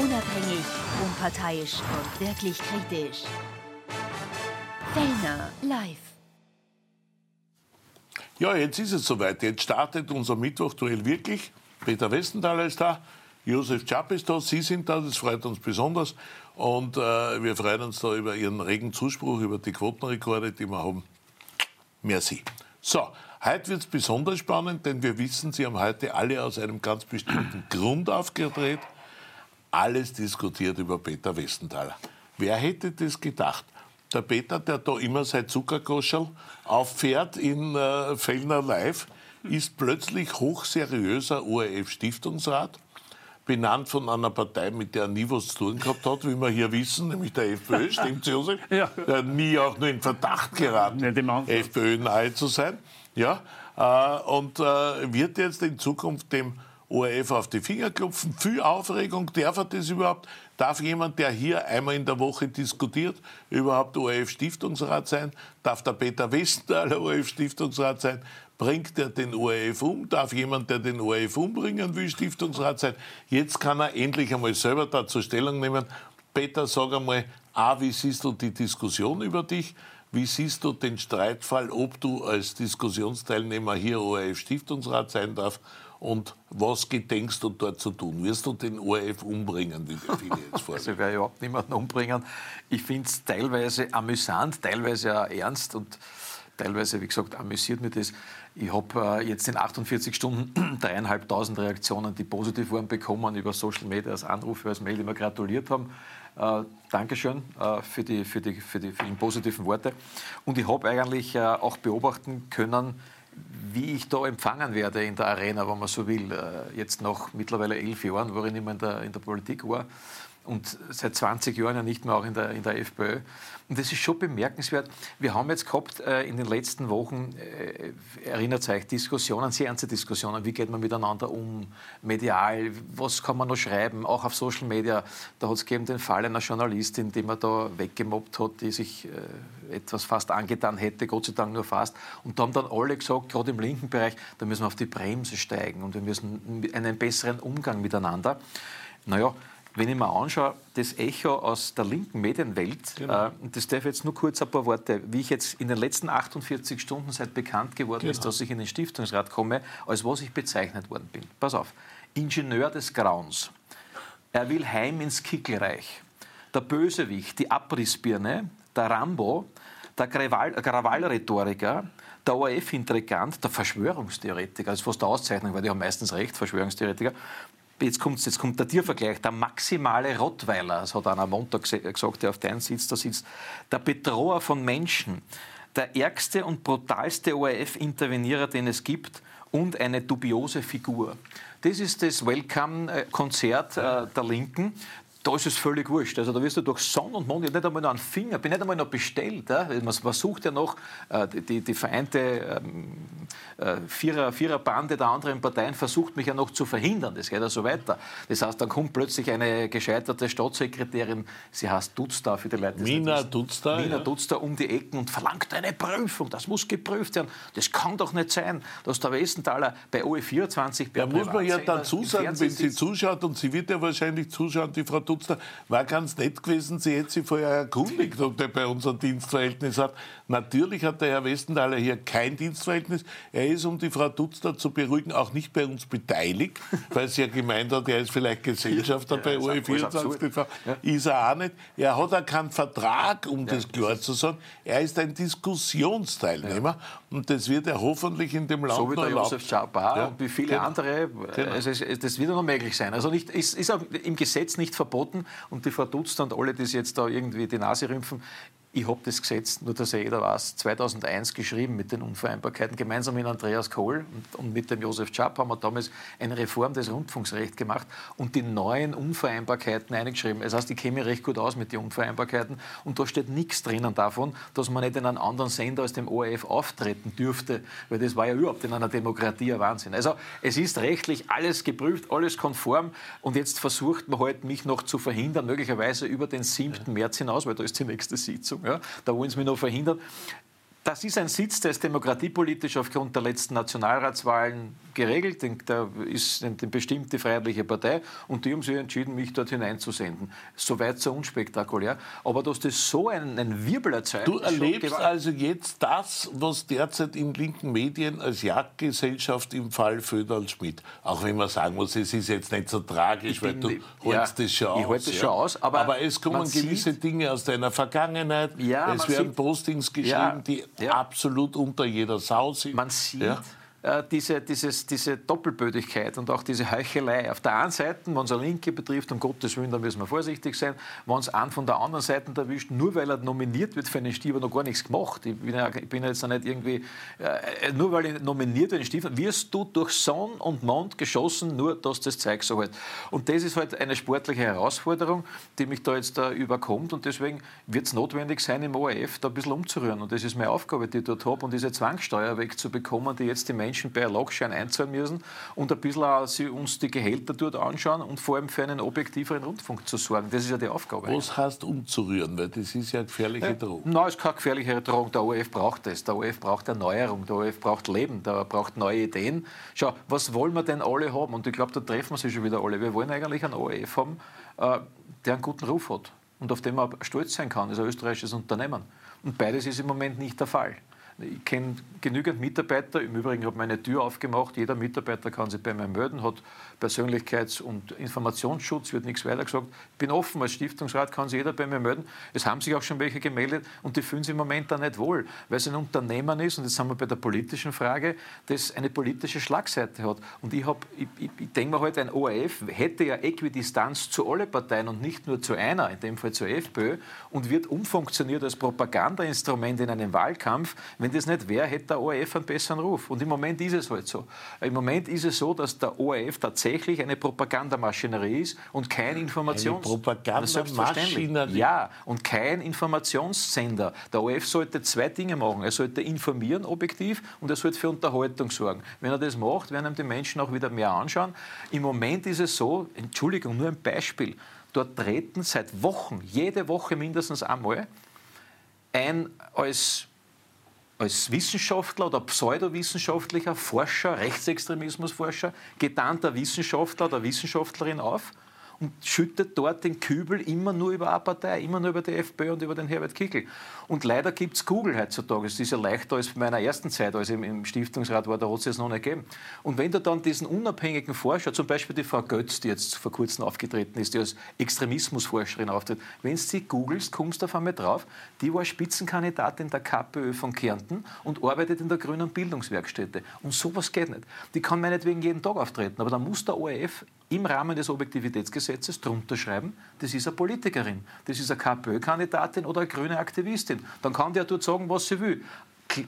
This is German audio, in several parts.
Unabhängig, unparteiisch und wirklich kritisch. Fellner live. Ja, jetzt ist es soweit. Jetzt startet unser Mittwoch-Duell wirklich. Peter Westenthaler ist da, Josef Schapp ist da, Sie sind da, das freut uns besonders. Und äh, wir freuen uns da über Ihren regen Zuspruch, über die Quotenrekorde, die wir haben. Merci. So, heute wird es besonders spannend, denn wir wissen, Sie haben heute alle aus einem ganz bestimmten Grund aufgedreht. Alles diskutiert über Peter Westenthaler. Wer hätte das gedacht? Der Peter, der da immer sein Zuckerkoschel auffährt in äh, Fellner Live, ist plötzlich hochseriöser ORF-Stiftungsrat, benannt von einer Partei, mit der er nie was zu tun gehabt hat, wie wir hier wissen, nämlich der FPÖ, stimmt Josef? Ja. Der nie auch nur in Verdacht geraten, Ja. FPÖ nahe zu sein. Ja, äh, und äh, wird jetzt in Zukunft dem ORF auf die Finger klopfen. Viel Aufregung. Darf er das überhaupt? Darf jemand, der hier einmal in der Woche diskutiert, überhaupt ORF-Stiftungsrat sein? Darf der Peter Westenthaler ORF-Stiftungsrat sein? Bringt er den ORF um? Darf jemand, der den ORF umbringen will, Stiftungsrat sein? Jetzt kann er endlich einmal selber dazu Stellung nehmen. Peter, sag einmal, A, wie siehst du die Diskussion über dich? Wie siehst du den Streitfall, ob du als Diskussionsteilnehmer hier ORF-Stiftungsrat sein darf? Und was gedenkst du dort zu tun? Wirst du den ORF umbringen, wie viele jetzt vorstellen? Also ich werde überhaupt niemanden umbringen. Ich finde es teilweise amüsant, teilweise auch ernst und teilweise, wie gesagt, amüsiert mich das. Ich habe äh, jetzt in 48 Stunden dreieinhalbtausend Reaktionen, die positiv waren, bekommen über Social Media als Anrufe, als Mail, die mir gratuliert haben. Äh, Dankeschön äh, für, die, für, die, für, die, für die positiven Worte. Und ich habe eigentlich äh, auch beobachten können, wie ich da empfangen werde in der Arena, wenn man so will. Äh, Jetzt nach mittlerweile elf Jahren, wo ich in der, in der Politik war und seit 20 Jahren ja nicht mehr auch in der, in der FPÖ. Und das ist schon bemerkenswert. Wir haben jetzt gehabt äh, in den letzten Wochen, äh, erinnert euch, Diskussionen, sehr ernste Diskussionen. Wie geht man miteinander um, medial, was kann man noch schreiben, auch auf Social Media. Da hat es gegeben den Fall einer Journalistin, die man da weggemobbt hat, die sich äh, etwas fast angetan hätte, Gott sei Dank nur fast. Und da haben dann alle gesagt, gerade im linken Bereich, da müssen wir auf die Bremse steigen und wir müssen einen besseren Umgang miteinander. Naja, wenn ich mir anschaue, das Echo aus der linken Medienwelt, äh, und das darf ich jetzt nur kurz ein paar Worte, wie ich jetzt in den letzten 48 Stunden seit bekannt geworden ist, dass ich in den Stiftungsrat komme, als was ich bezeichnet worden bin. Pass auf, Ingenieur des Grauens. Er will heim ins Kickelreich. Der Bösewicht, die Abrissbirne, der Rambo, der Krawall- Krawallrhetoriker, der ORF-Intrigant, der Verschwörungstheoretiker, das ist fast eine Auszeichnung, weil die haben meistens recht, Verschwörungstheoretiker. Jetzt kommt, jetzt kommt der Tiervergleich, der maximale Rottweiler, das hat einer am Montag gesagt, der auf deinem Sitz da sitzt, der Bedroher von Menschen, der ärgste und brutalste ORF-Intervenierer, den es gibt und eine dubiose Figur. Das ist das Welcome-Konzert äh, der Linken. Da ist es völlig wurscht. Also da wirst du durch Sonne und Mond, ich nicht einmal noch einen Finger, bin nicht einmal noch bestellt. Ja? Man, sucht ja noch äh, die, die vereinte ähm, äh, Vierer, Viererbande der anderen Parteien versucht mich ja noch zu verhindern. Das geht ja so weiter. Das heißt, dann kommt plötzlich eine gescheiterte Staatssekretärin, sie heißt Dutzda für die Leute, Mina. Dutzda, Mina ja. Dutzda um die Ecken und verlangt eine Prüfung. Das muss geprüft werden. Das kann doch nicht sein, dass der Westenthaler bei OE24 Da muss man ja dazu sagen, wenn sie zuschaut, und sie wird ja wahrscheinlich zuschauen, die Frau Dutzner, war ganz nett gewesen, sie hätte sich vorher erkundigt, ob der bei uns ein Dienstverhältnis hat. Natürlich hat der Herr Westenthaler hier kein Dienstverhältnis. Er ist, um die Frau Dutzner zu beruhigen, auch nicht bei uns beteiligt, weil sie ja gemeint hat, er ist vielleicht Gesellschafter Ja, bei ist alles OE24 absurd. TV. Ist er auch nicht. Er hat auch keinen Vertrag, um das klar zu sagen. Er ist ein Diskussionsteilnehmer und das wird er hoffentlich in dem Land So wie der erlaubt. Josef Schabar Ja, und wie viele genau. andere. Genau. Also das wird ja noch möglich sein. Also nicht, ist, ist auch im Gesetz nicht verboten und die Frau Dutzner und alle, die sich jetzt da irgendwie die Nase rümpfen, ich habe das Gesetz, nur dass ja jeder weiß, 2001 geschrieben mit den Unvereinbarkeiten. Gemeinsam mit Andreas Kohl und, und mit dem Josef Schaap haben wir damals eine Reform des Rundfunksrechts gemacht und die neuen Unvereinbarkeiten eingeschrieben. Das heißt, ich mich recht gut aus mit den Unvereinbarkeiten und da steht nichts drinnen davon, dass man nicht in einem anderen Sender als dem ORF auftreten dürfte, weil das war ja überhaupt in einer Demokratie ein Wahnsinn. Also es ist rechtlich alles geprüft, alles konform und jetzt versucht man halt, mich noch zu verhindern, möglicherweise über den 7. März hinaus, weil da ist die nächste Sitzung. Ja? Da wollen sie mich noch verhindern das ist ein Sitz, der ist demokratiepolitisch aufgrund der letzten Nationalratswahlen geregelt. Da ist eine bestimmte Freiheitliche Partei und die haben sich entschieden, mich dort hineinzusenden. Soweit so unspektakulär. Aber dass das so einen, einen Wirbel erzeugt. Du erlebst also jetzt das, was derzeit in linken Medien als Jagdgesellschaft im Fall Föderl Schmidt, auch wenn man sagen muss, es ist jetzt nicht so tragisch, weil du holst ja, das schon aus. Ich halte das schon aus. Aber, aber es kommen gewisse sieht, Dinge aus deiner Vergangenheit. Ja, es werden sieht, Postings geschrieben, ja, die absolut unter jeder Sau sind. Man sieht, äh, diese, dieses, diese Doppelbödigkeit und auch diese Heuchelei. Auf der einen Seite, wenn es eine Linke betrifft, um Gottes Willen, da müssen wir vorsichtig sein. Wenn es einen von der anderen Seite erwischt, nur weil er nominiert wird für einen Stiefel, noch gar nichts gemacht. Ich bin, ja, ich bin jetzt nicht irgendwie, äh, nur weil ich nominiert werde, Stiefel, wirst du durch Sonn und Mond geschossen, nur dass das Zeug so halt. Und das ist halt eine sportliche Herausforderung, die mich da jetzt da überkommt und deswegen wird es notwendig sein, im ORF da ein bisschen umzurühren. Und das ist meine Aufgabe, die ich dort habe und diese Zwangssteuer wegzubekommen, die jetzt die Menschen Menschen per Logschein einzahlen müssen und ein bisschen auch sie uns die Gehälter dort anschauen und vor allem für einen objektiveren Rundfunk zu sorgen. Das ist ja die Aufgabe. Was heißt umzurühren? Weil das ist ja eine gefährliche äh, Drohung. Nein, es ist keine gefährliche Drohung. Der ORF braucht das. Der ORF braucht Erneuerung. Der ORF braucht Leben. Der braucht neue Ideen. Schau, was wollen wir denn alle haben? Und ich glaube, da treffen wir sich schon wieder alle. Wir wollen eigentlich einen ORF haben, äh, der einen guten Ruf hat und auf den man stolz sein kann. Das ist ein österreichisches Unternehmen. Und beides ist im Moment nicht der Fall. Ich kenne genügend Mitarbeiter. Im Übrigen habe meine Tür aufgemacht. Jeder Mitarbeiter kann sich bei mir melden, hat Persönlichkeits- und Informationsschutz, wird nichts weiter gesagt. Ich bin offen, als Stiftungsrat kann sich jeder bei mir melden. Es haben sich auch schon welche gemeldet und die fühlen sich im Moment da nicht wohl, weil es ein Unternehmen ist, und jetzt sind wir bei der politischen Frage, das eine politische Schlagseite hat. Und ich, ich, ich, ich denke mir halt, ein ORF hätte ja Äquidistanz zu allen Parteien und nicht nur zu einer, in dem Fall zur FPÖ, und wird umfunktioniert als Propagandainstrument in einem Wahlkampf. Wenn das nicht wäre, hätte der ORF einen besseren Ruf. Und im Moment ist es halt so. Im Moment ist es so, dass der ORF tatsächlich tatsächlich eine Propagandamaschinerie ist und kein Informations... Eine Propagandamaschinerie? Ja, und kein Informationssender. Der OF sollte zwei Dinge machen. Er sollte informieren, objektiv, und er sollte für Unterhaltung sorgen. Wenn er das macht, werden ihm die Menschen auch wieder mehr anschauen. Im Moment ist es so, Entschuldigung, nur ein Beispiel, dort treten seit Wochen, jede Woche mindestens einmal, ein als als Wissenschaftler oder pseudowissenschaftlicher Forscher, Rechtsextremismusforscher, getarnter Wissenschaftler oder Wissenschaftlerin auf und schüttet dort den Kübel immer nur über eine Partei, immer nur über die FPÖ und über den Herbert Kickl. Und leider gibt es Google heutzutage. Es ist ja leichter als bei meiner ersten Zeit, als ich im Stiftungsrat war, da hat es es noch nicht gegeben. Und wenn du dann diesen unabhängigen Forscher, zum Beispiel die Frau Götz, die jetzt vor kurzem aufgetreten ist, die als Extremismusforscherin auftritt, wenn du sie googelst, kommst du auf einmal drauf, die war Spitzenkandidatin der KPÖ von Kärnten und arbeitet in der Grünen Bildungswerkstätte. Und sowas geht nicht. Die kann meinetwegen jeden Tag auftreten, aber dann muss der ORF im Rahmen des Objektivitätsgesetzes drunter schreiben, das ist eine Politikerin, das ist eine KPÖ-Kandidatin oder eine grüne Aktivistin. Dann kann der dort sagen, was sie will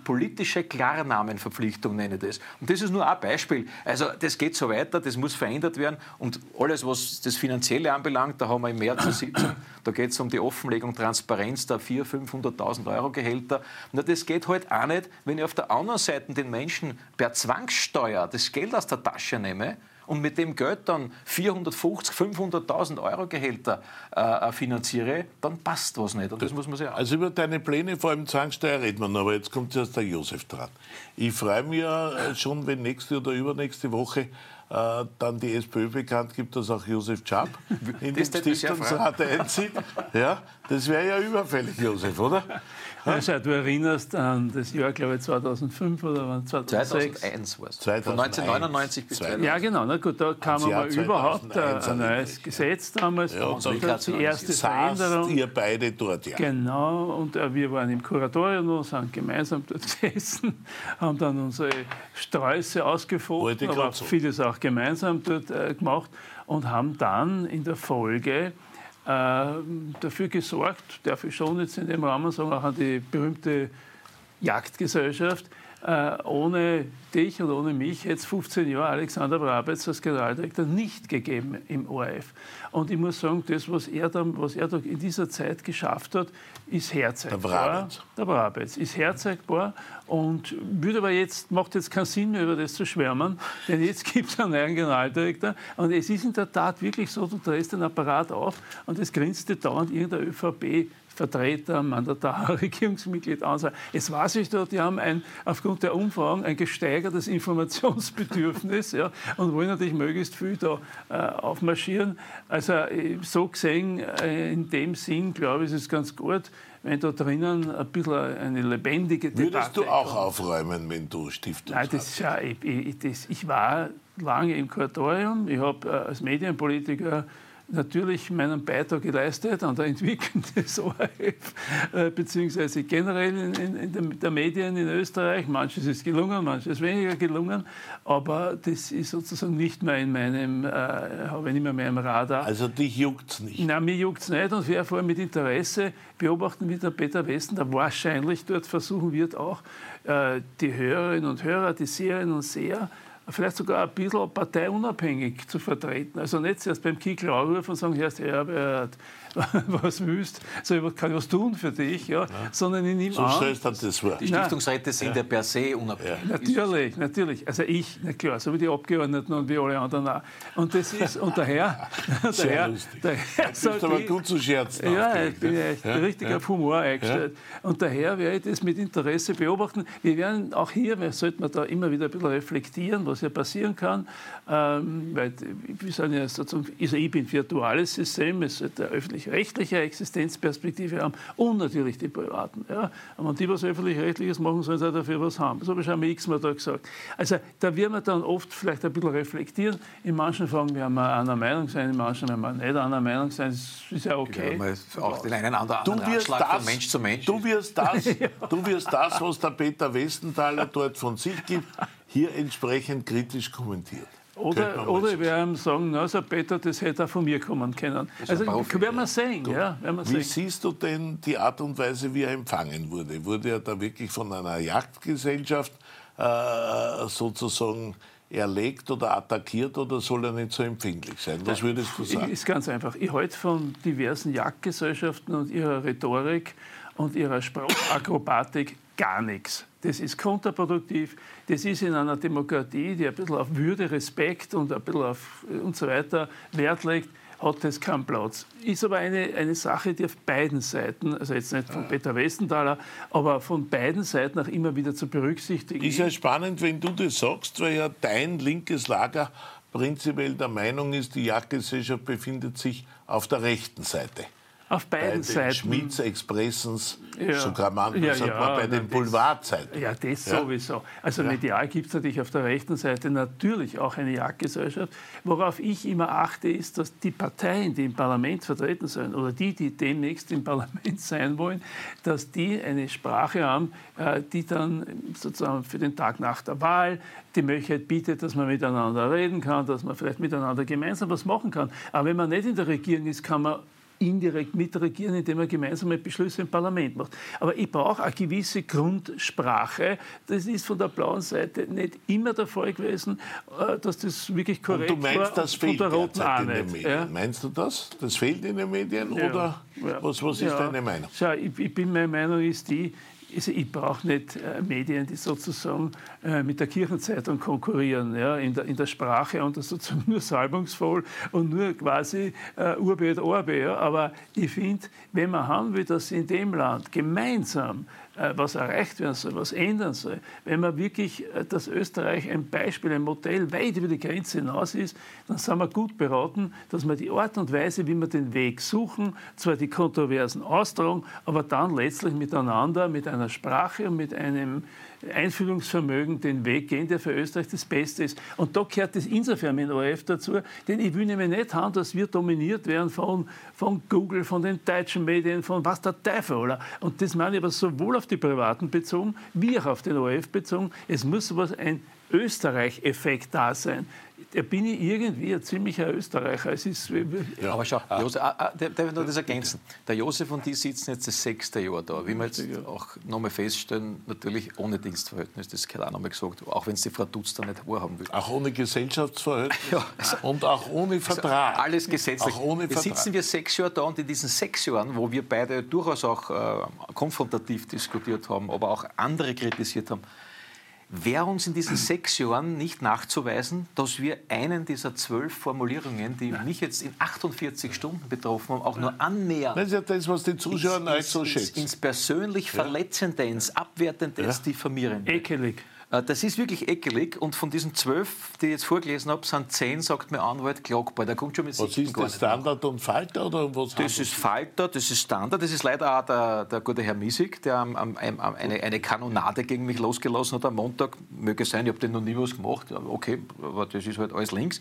politische Klarnamenverpflichtung nenne ich das. Und das ist nur ein Beispiel. Also das geht so weiter, das muss verändert werden und alles, was das Finanzielle anbelangt, da haben wir im März eine Sitzung, da geht es um die Offenlegung, Transparenz der 400.000, 500.000 Euro Gehälter. Na, das geht halt auch nicht, wenn ich auf der anderen Seite den Menschen per Zwangssteuer das Geld aus der Tasche nehme und mit dem Geld dann 450, 500.000 Euro Gehälter äh, äh, finanziere, dann passt was nicht. Und das, das muss man sich Also über deine Pläne, vor allem Zwangssteuer, reden wir aber jetzt kommt erst der Josef dran. Ich freue mich ja äh, schon, wenn nächste oder übernächste Woche äh, dann die SPÖ bekannt gibt, dass auch Josef Czap in den Stiftungsrat einzieht. Ja, das wäre ja überfällig, Josef, oder? Also, du erinnerst an das Jahr, glaube ich, 2005 oder 2006? 2001 war es. Von 1999 bis 2000. Ja, genau. Na gut, da kam aber überhaupt ein neues Gesetz damals. Ja, und die erste Veränderung. ihr beide dort, ja. Genau. Und äh, wir waren im Kuratorium und sind gemeinsam dort gesessen, haben dann unsere Sträuße ausgefochten, aber so. vieles auch gemeinsam dort äh, gemacht und haben dann in der Folge dafür gesorgt, darf ich schon jetzt in dem Rahmen sagen, auch an die berühmte Jagdgesellschaft, äh, ohne dich und ohne mich hätte es 15 Jahre Alexander Brabetz als Generaldirektor nicht gegeben im ORF. Und ich muss sagen, das, was er, dann, was er in dieser Zeit geschafft hat, ist herzeigbar. Der Brabetz. Der Brabetz ist herzeigbar und würde aber jetzt, macht jetzt keinen Sinn mehr, über das zu schwärmen, denn jetzt gibt es einen neuen Generaldirektor und es ist in der Tat wirklich so, du drehst den Apparat auf und es grinst dir dauernd irgendein ÖVP Vertreter, Mandatar, Regierungsmitglied an. Es war sich dort, die haben ein, aufgrund der Umfragen ein gesteigertes Informationsbedürfnis ja, und wollen natürlich möglichst viel da äh, aufmarschieren. Also so gesehen, äh, in dem Sinn, glaube ich, ist es ganz gut, wenn da drinnen ein bisschen eine lebendige Debatte Würdest du auch kommt. aufräumen, wenn du Stiftung Nein, das ist ja, ich, ich, das, ich war lange im Kuratorium. Ich habe äh, als Medienpolitiker natürlich meinen Beitrag geleistet an der Entwicklung des ORF, äh, beziehungsweise generell in, in, in der Medien in Österreich. Manches ist gelungen, manches weniger gelungen, aber das ist sozusagen nicht mehr in meinem, äh, habe ich nicht mehr, mehr im Radar. Also dich juckt es nicht? Nein, mir juckt es nicht und wer vor allem mit Interesse beobachten, wie der Peter Westen da wahrscheinlich dort versuchen wird, auch äh, die Hörerinnen und Hörer, die Seherinnen und Seher, vielleicht sogar ein bisschen parteiunabhängig zu vertreten. Also nicht erst beim Kickel anrufen und sagen, Herr Herbert, was willst, so ich kann was tun für dich, ja, ja. sondern ich nehme so an... das vor. Die Stiftungsräte sind ja, per se unabhängig. Ja. Natürlich, natürlich. Also ich, na klar, so wie die Abgeordneten und wie alle anderen auch. Und das ist, und daher... Sehr daher, lustig. daher du bist aber gut zu scherzen. Ja, ich bin echt richtig auf Humor eingestellt. Und daher werde ich das mit Interesse beobachten. Wir werden auch hier, wir sollten da immer wieder ein bisschen reflektieren, was hier passieren kann, ähm, weil wir sind ja sozusagen, also ich bin virtuales System, es sollte öffentlich öffentlich-rechtliche Existenzperspektive haben und natürlich die privaten. Ja. Und die, was öffentlich-rechtliches machen, sollen auch dafür was haben. Das habe ich schon mal x-mal da gesagt. Also da wird man dann oft vielleicht ein bisschen reflektieren. In manchen Fragen werden wir einer Meinung sein, in manchen werden wir nicht einer Meinung sein. Das ist ja okay. Ja, auch den einen oder anderen du wirst das, von Mensch zu Mensch. Du wirst das, ja. du wirst das was der Peter Westenthaler dort von sich gibt, hier entsprechend kritisch kommentiert. Oder, oder wir werden sagen, na, so Peter, das hätte auch von mir kommen können. Also werden wir sehen. Ja, werden wir wie sehen. siehst du denn die Art und Weise, wie er empfangen wurde? Wurde er da wirklich von einer Jagdgesellschaft äh, sozusagen erlegt oder attackiert oder soll er nicht so empfindlich sein? Was würdest du sagen? Ist ganz einfach. Ich halte von diversen Jagdgesellschaften und ihrer Rhetorik und ihrer Sprachakrobatik gar nichts. Das ist kontraproduktiv. Das ist in einer Demokratie, die ein bisschen auf Würde, Respekt und ein bisschen auf und so weiter Wert legt, hat das keinen Platz. Ist aber eine, eine Sache, die auf beiden Seiten, also jetzt nicht von Peter Westenthaler, aber von beiden Seiten auch immer wieder zu berücksichtigen ist. Ist ja spannend, wenn du das sagst, weil ja dein linkes Lager prinzipiell der Meinung ist, die Jagdgesellschaft befindet sich auf der rechten Seite auf beiden bei Seiten. Schmitz Expressens, ja. sogar manchmal ja, sagt ja, man bei den Boulevardzeiten. Ja, das sowieso. Also medial gibt es natürlich auf der rechten Seite natürlich auch eine Jagdgesellschaft. Worauf ich immer achte, ist, dass die Parteien, die im Parlament vertreten sind oder die, die demnächst im Parlament sein wollen, dass die eine Sprache haben, äh, die dann sozusagen für den Tag nach der Wahl die Möglichkeit bietet, dass man miteinander reden kann, dass man vielleicht miteinander gemeinsam was machen kann. Aber wenn man nicht in der Regierung ist, kann man indirekt mitregieren, indem man gemeinsame Beschlüsse im Parlament macht. Aber ich brauche eine gewisse Grundsprache. Das ist von der blauen Seite nicht immer der Fall gewesen, äh, dass das wirklich korrekt Und du meinst, war. Das fehlt von der roten in den Medien. Ja? Meinst du das? Das fehlt in den Medien? Ja. Oder ja. was, was ist ja. deine Meinung? Schau, ich, ich bin, meine Meinung ist die, also ich brauche nicht äh, Medien, die sozusagen äh, mit der Kirchenzeitung konkurrieren, ja, in, der, in der Sprache und das sozusagen nur salbungsvoll und nur quasi äh, Urbe und Orbe. Ja. Aber ich finde, wenn man haben will, dass in dem Land gemeinsam was erreicht werden soll, was ändern soll, wenn man wirklich, äh, dass Österreich ein Beispiel, ein Modell weit über die Grenze hinaus ist, dann sind wir gut beraten, dass wir die Art und Weise, wie wir den Weg suchen, zwar die Kontroversen austragen, aber dann letztlich miteinander, mit einer Sprache und mit einem Einfühlungsvermögen den Weg gehen, der für Österreich das Beste ist. Und da gehört es insofern mit ORF dazu, denn ich will nämlich nicht haben, dass wir dominiert werden von, von Google, von den deutschen Medien, von was der Teufel. Oder? Und das meine ich aber sowohl auf die Privaten bezogen, wie auch auf den ORF bezogen. Es muss sowas ein Österreich-Effekt da sein bin ich irgendwie ein ziemlicher Österreicher. Es ist, ja. Aber schau, ah. Josef, ah, ah, darf ich noch das ergänzen? Der Josef und die sitzen jetzt das sechste Jahr da. Wie wir jetzt auch nochmal feststellen, natürlich ohne Dienstverhältnis, das gehört auch nochmal gesagt, auch wenn es die Frau Dutz da nicht wahrhaben will. Auch ohne Gesellschaftsverhältnis ja. und auch ohne also Vertrag. Also alles gesetzlich. Auch ohne Vertrag. Jetzt sitzen wir sechs Jahre da und in diesen sechs Jahren, wo wir beide durchaus auch äh, konfrontativ diskutiert haben, aber auch andere kritisiert haben, wäre uns in diesen sechs Jahren nicht nachzuweisen, dass wir einen dieser zwölf Formulierungen, die mich jetzt in 48 Stunden betroffen haben, auch nur annähernd. Das ist ja das, was die Zuschauer nicht so schätzen. Ins persönlich Verletzende, ins Abwertende, ins Diffamierende. Ekelig. Äh, das ist wirklich ekelig und von diesen zwölf, die ich jetzt vorgelesen habe, sind zehn, sagt mir Anwalt, klagbar. Da kommt schon mit Was ist das, Standard und Falter? Oder was das ist Falter, das ist Standard. Das ist leider auch der, der gute Herr Miesig, der am, am, am, eine, eine Kanonade gegen mich losgelassen hat am Montag. Möge sein, ich habe den noch nie was gemacht. Okay, aber das ist halt alles links.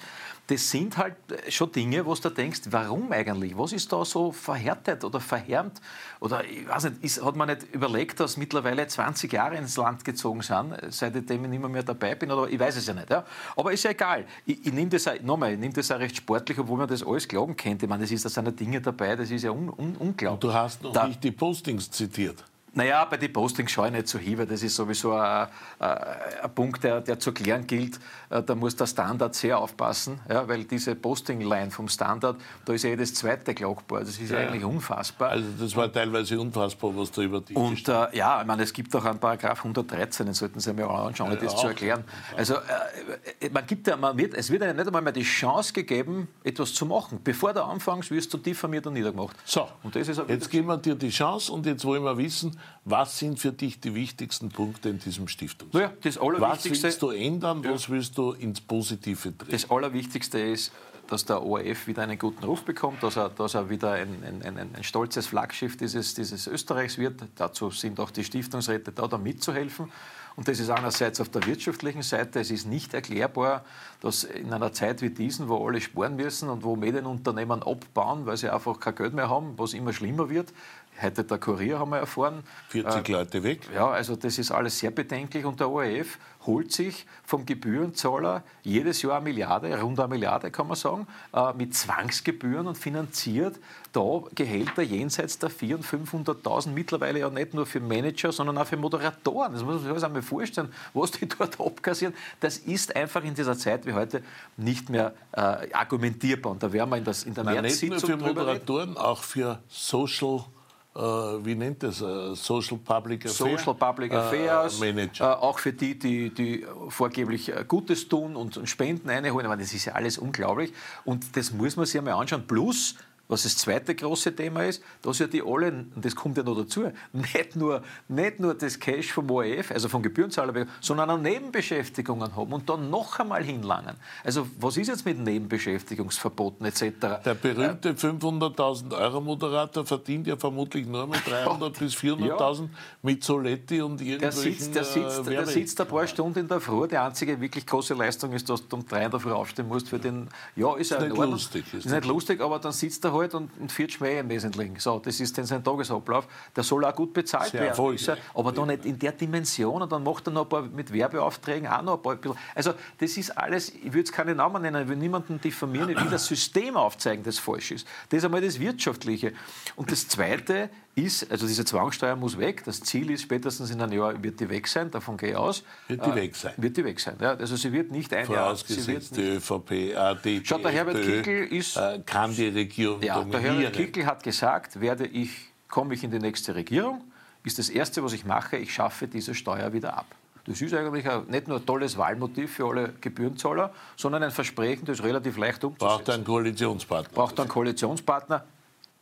Das sind halt schon Dinge, wo du denkst, warum eigentlich? Was ist da so verhärtet oder verhärmt? Oder ich weiß nicht, ist, hat man nicht überlegt, dass mittlerweile 20 Jahre ins Land gezogen sind, seit seitdem ich nicht mehr, dabei bin. Oder ich weiß es ja nicht. Ja. Aber ist ja egal. Ich, ich nehme das, auch, nochmal, ich nehm das auch recht sportlich, obwohl man das alles glauben könnte. Ich meine, das ist, da sind Dinge dabei, das ist ja un, un, unglaublich. Und du hast noch da, nicht die Postings zitiert. Naja, bei den Postings schaue ich nicht so hin, weil das ist sowieso ein, ein Punkt, der, der, zu klären gilt. Äh, da muss der Standard sehr aufpassen, ja, weil diese Posting-Line vom Standard, da ist ja jedes zweite klagbar. Das ist ja. eigentlich unfassbar. Also das war teilweise unfassbar, was da über die Und äh, ja, ich meine, es gibt auch einen Paragraph 113, den sollten Sie mir auch anschauen, ja, das auch. zu erklären. Also äh, man gibt ja, man wird, es wird ja nicht einmal mehr die Chance gegeben, etwas zu machen. Bevor du anfängst, wirst du diffamiert und niedergemacht. So, und das ist jetzt geben wir dir die Chance und jetzt wollen wir wissen, was sind für dich die wichtigsten Punkte in diesem Stiftungsrat? Naja, das Allerwichtigste, was willst du ändern, was willst du ins Positive drehen? Das Allerwichtigste ist, dass der ORF wieder einen guten Ruf bekommt, dass er, dass er wieder ein, ein, ein, ein stolzes Flaggschiff dieses, dieses Österreichs wird. Dazu sind auch die Stiftungsräte da, da mitzuhelfen. Und das ist einerseits auf der wirtschaftlichen Seite. Es ist nicht erklärbar, dass in einer Zeit wie diesen, wo alle sparen müssen und wo Medienunternehmen abbauen, weil sie einfach kein Geld mehr haben, was immer schlimmer wird, Heute der Kurier haben wir erfahren. 40 äh, Leute weg. Ja, also das ist alles sehr bedenklich. Und der ORF holt sich vom Gebührenzahler jedes Jahr eine Milliarde, rund eine Milliarde kann man sagen, äh, mit Zwangsgebühren und finanziert da Gehälter jenseits der 400.000 und 500.000 mittlerweile ja nicht nur für Manager, sondern auch für Moderatoren. Das muss man sich einmal vorstellen, was die dort abkassieren. Das ist einfach in dieser Zeit wie heute nicht mehr äh, argumentierbar. Und da werden wir in, das, in der Nein, Nicht nur für Moderatoren, auch für Social wie nennt das, uh, Social Public Affairs, Social Public Affairs uh, Manager. auch für die, die, die vorgeblich Gutes tun und, Spenden einholen. meine, das ist ja alles unglaublich. Und das muss man sich einmal anschauen. Plus, was das zweite große Thema ist, dass ja die alle, und das kommt ja noch dazu, nicht nur, nicht nur das Cash vom ORF, also vom Gebührenzahler, sondern auch Nebenbeschäftigungen haben und dann noch einmal hinlangen. Also was ist jetzt mit Nebenbeschäftigungsverboten etc.? Der berühmte 500.000 Euro Moderator verdient ja vermutlich nur mit 300 bis 400.000 ja. mit Soletti und irgendwelchen der sitzt, der, sitzt, äh, der sitzt ein paar Stunden in der Früh. Die einzige wirklich große Leistung ist, dass du um drei in der Früh aufstehen musst für den... Ja, ist, ist ja nicht lustig. Ist, ist nicht lustig, aber dann sitzt er halt halt und, und viert Schmäh im Wesentlichen. So, das ist dann sein Tagesablauf. Der soll auch gut bezahlt Sehr werden. Er, aber dann nicht in der Dimension und dann macht er noch ein paar mit Werbeaufträgen auch noch ein paar. Also das ist alles, ich würde es keine Namen nennen, ich will niemanden diffamieren, ich will das System aufzeigen, das falsch ist. Das ist einmal das Wirtschaftliche. Und das Zweite ist, also diese Zwangssteuer muss weg. Das Ziel ist, spätestens in einem Jahr wird die weg sein, davon gehe ich aus. Wird die äh, weg sein? Wird die weg sein, ja. Also sie wird nicht ein Vorausgesetzt, die ÖVP, AD, Schaut, der Herbert Kickel ist... Äh, kann die Regierung ja, dominieren. Der Herbert Kickel hat gesagt, werde ich, komme ich in die nächste Regierung, ist das Erste, was ich mache, ich schaffe diese Steuer wieder ab. Das ist eigentlich nicht nur ein tolles Wahlmotiv für alle Gebührenzahler, sondern ein Versprechen, das relativ leicht umzusetzen. Braucht einen Koalitionspartner. Braucht einen Koalitionspartner.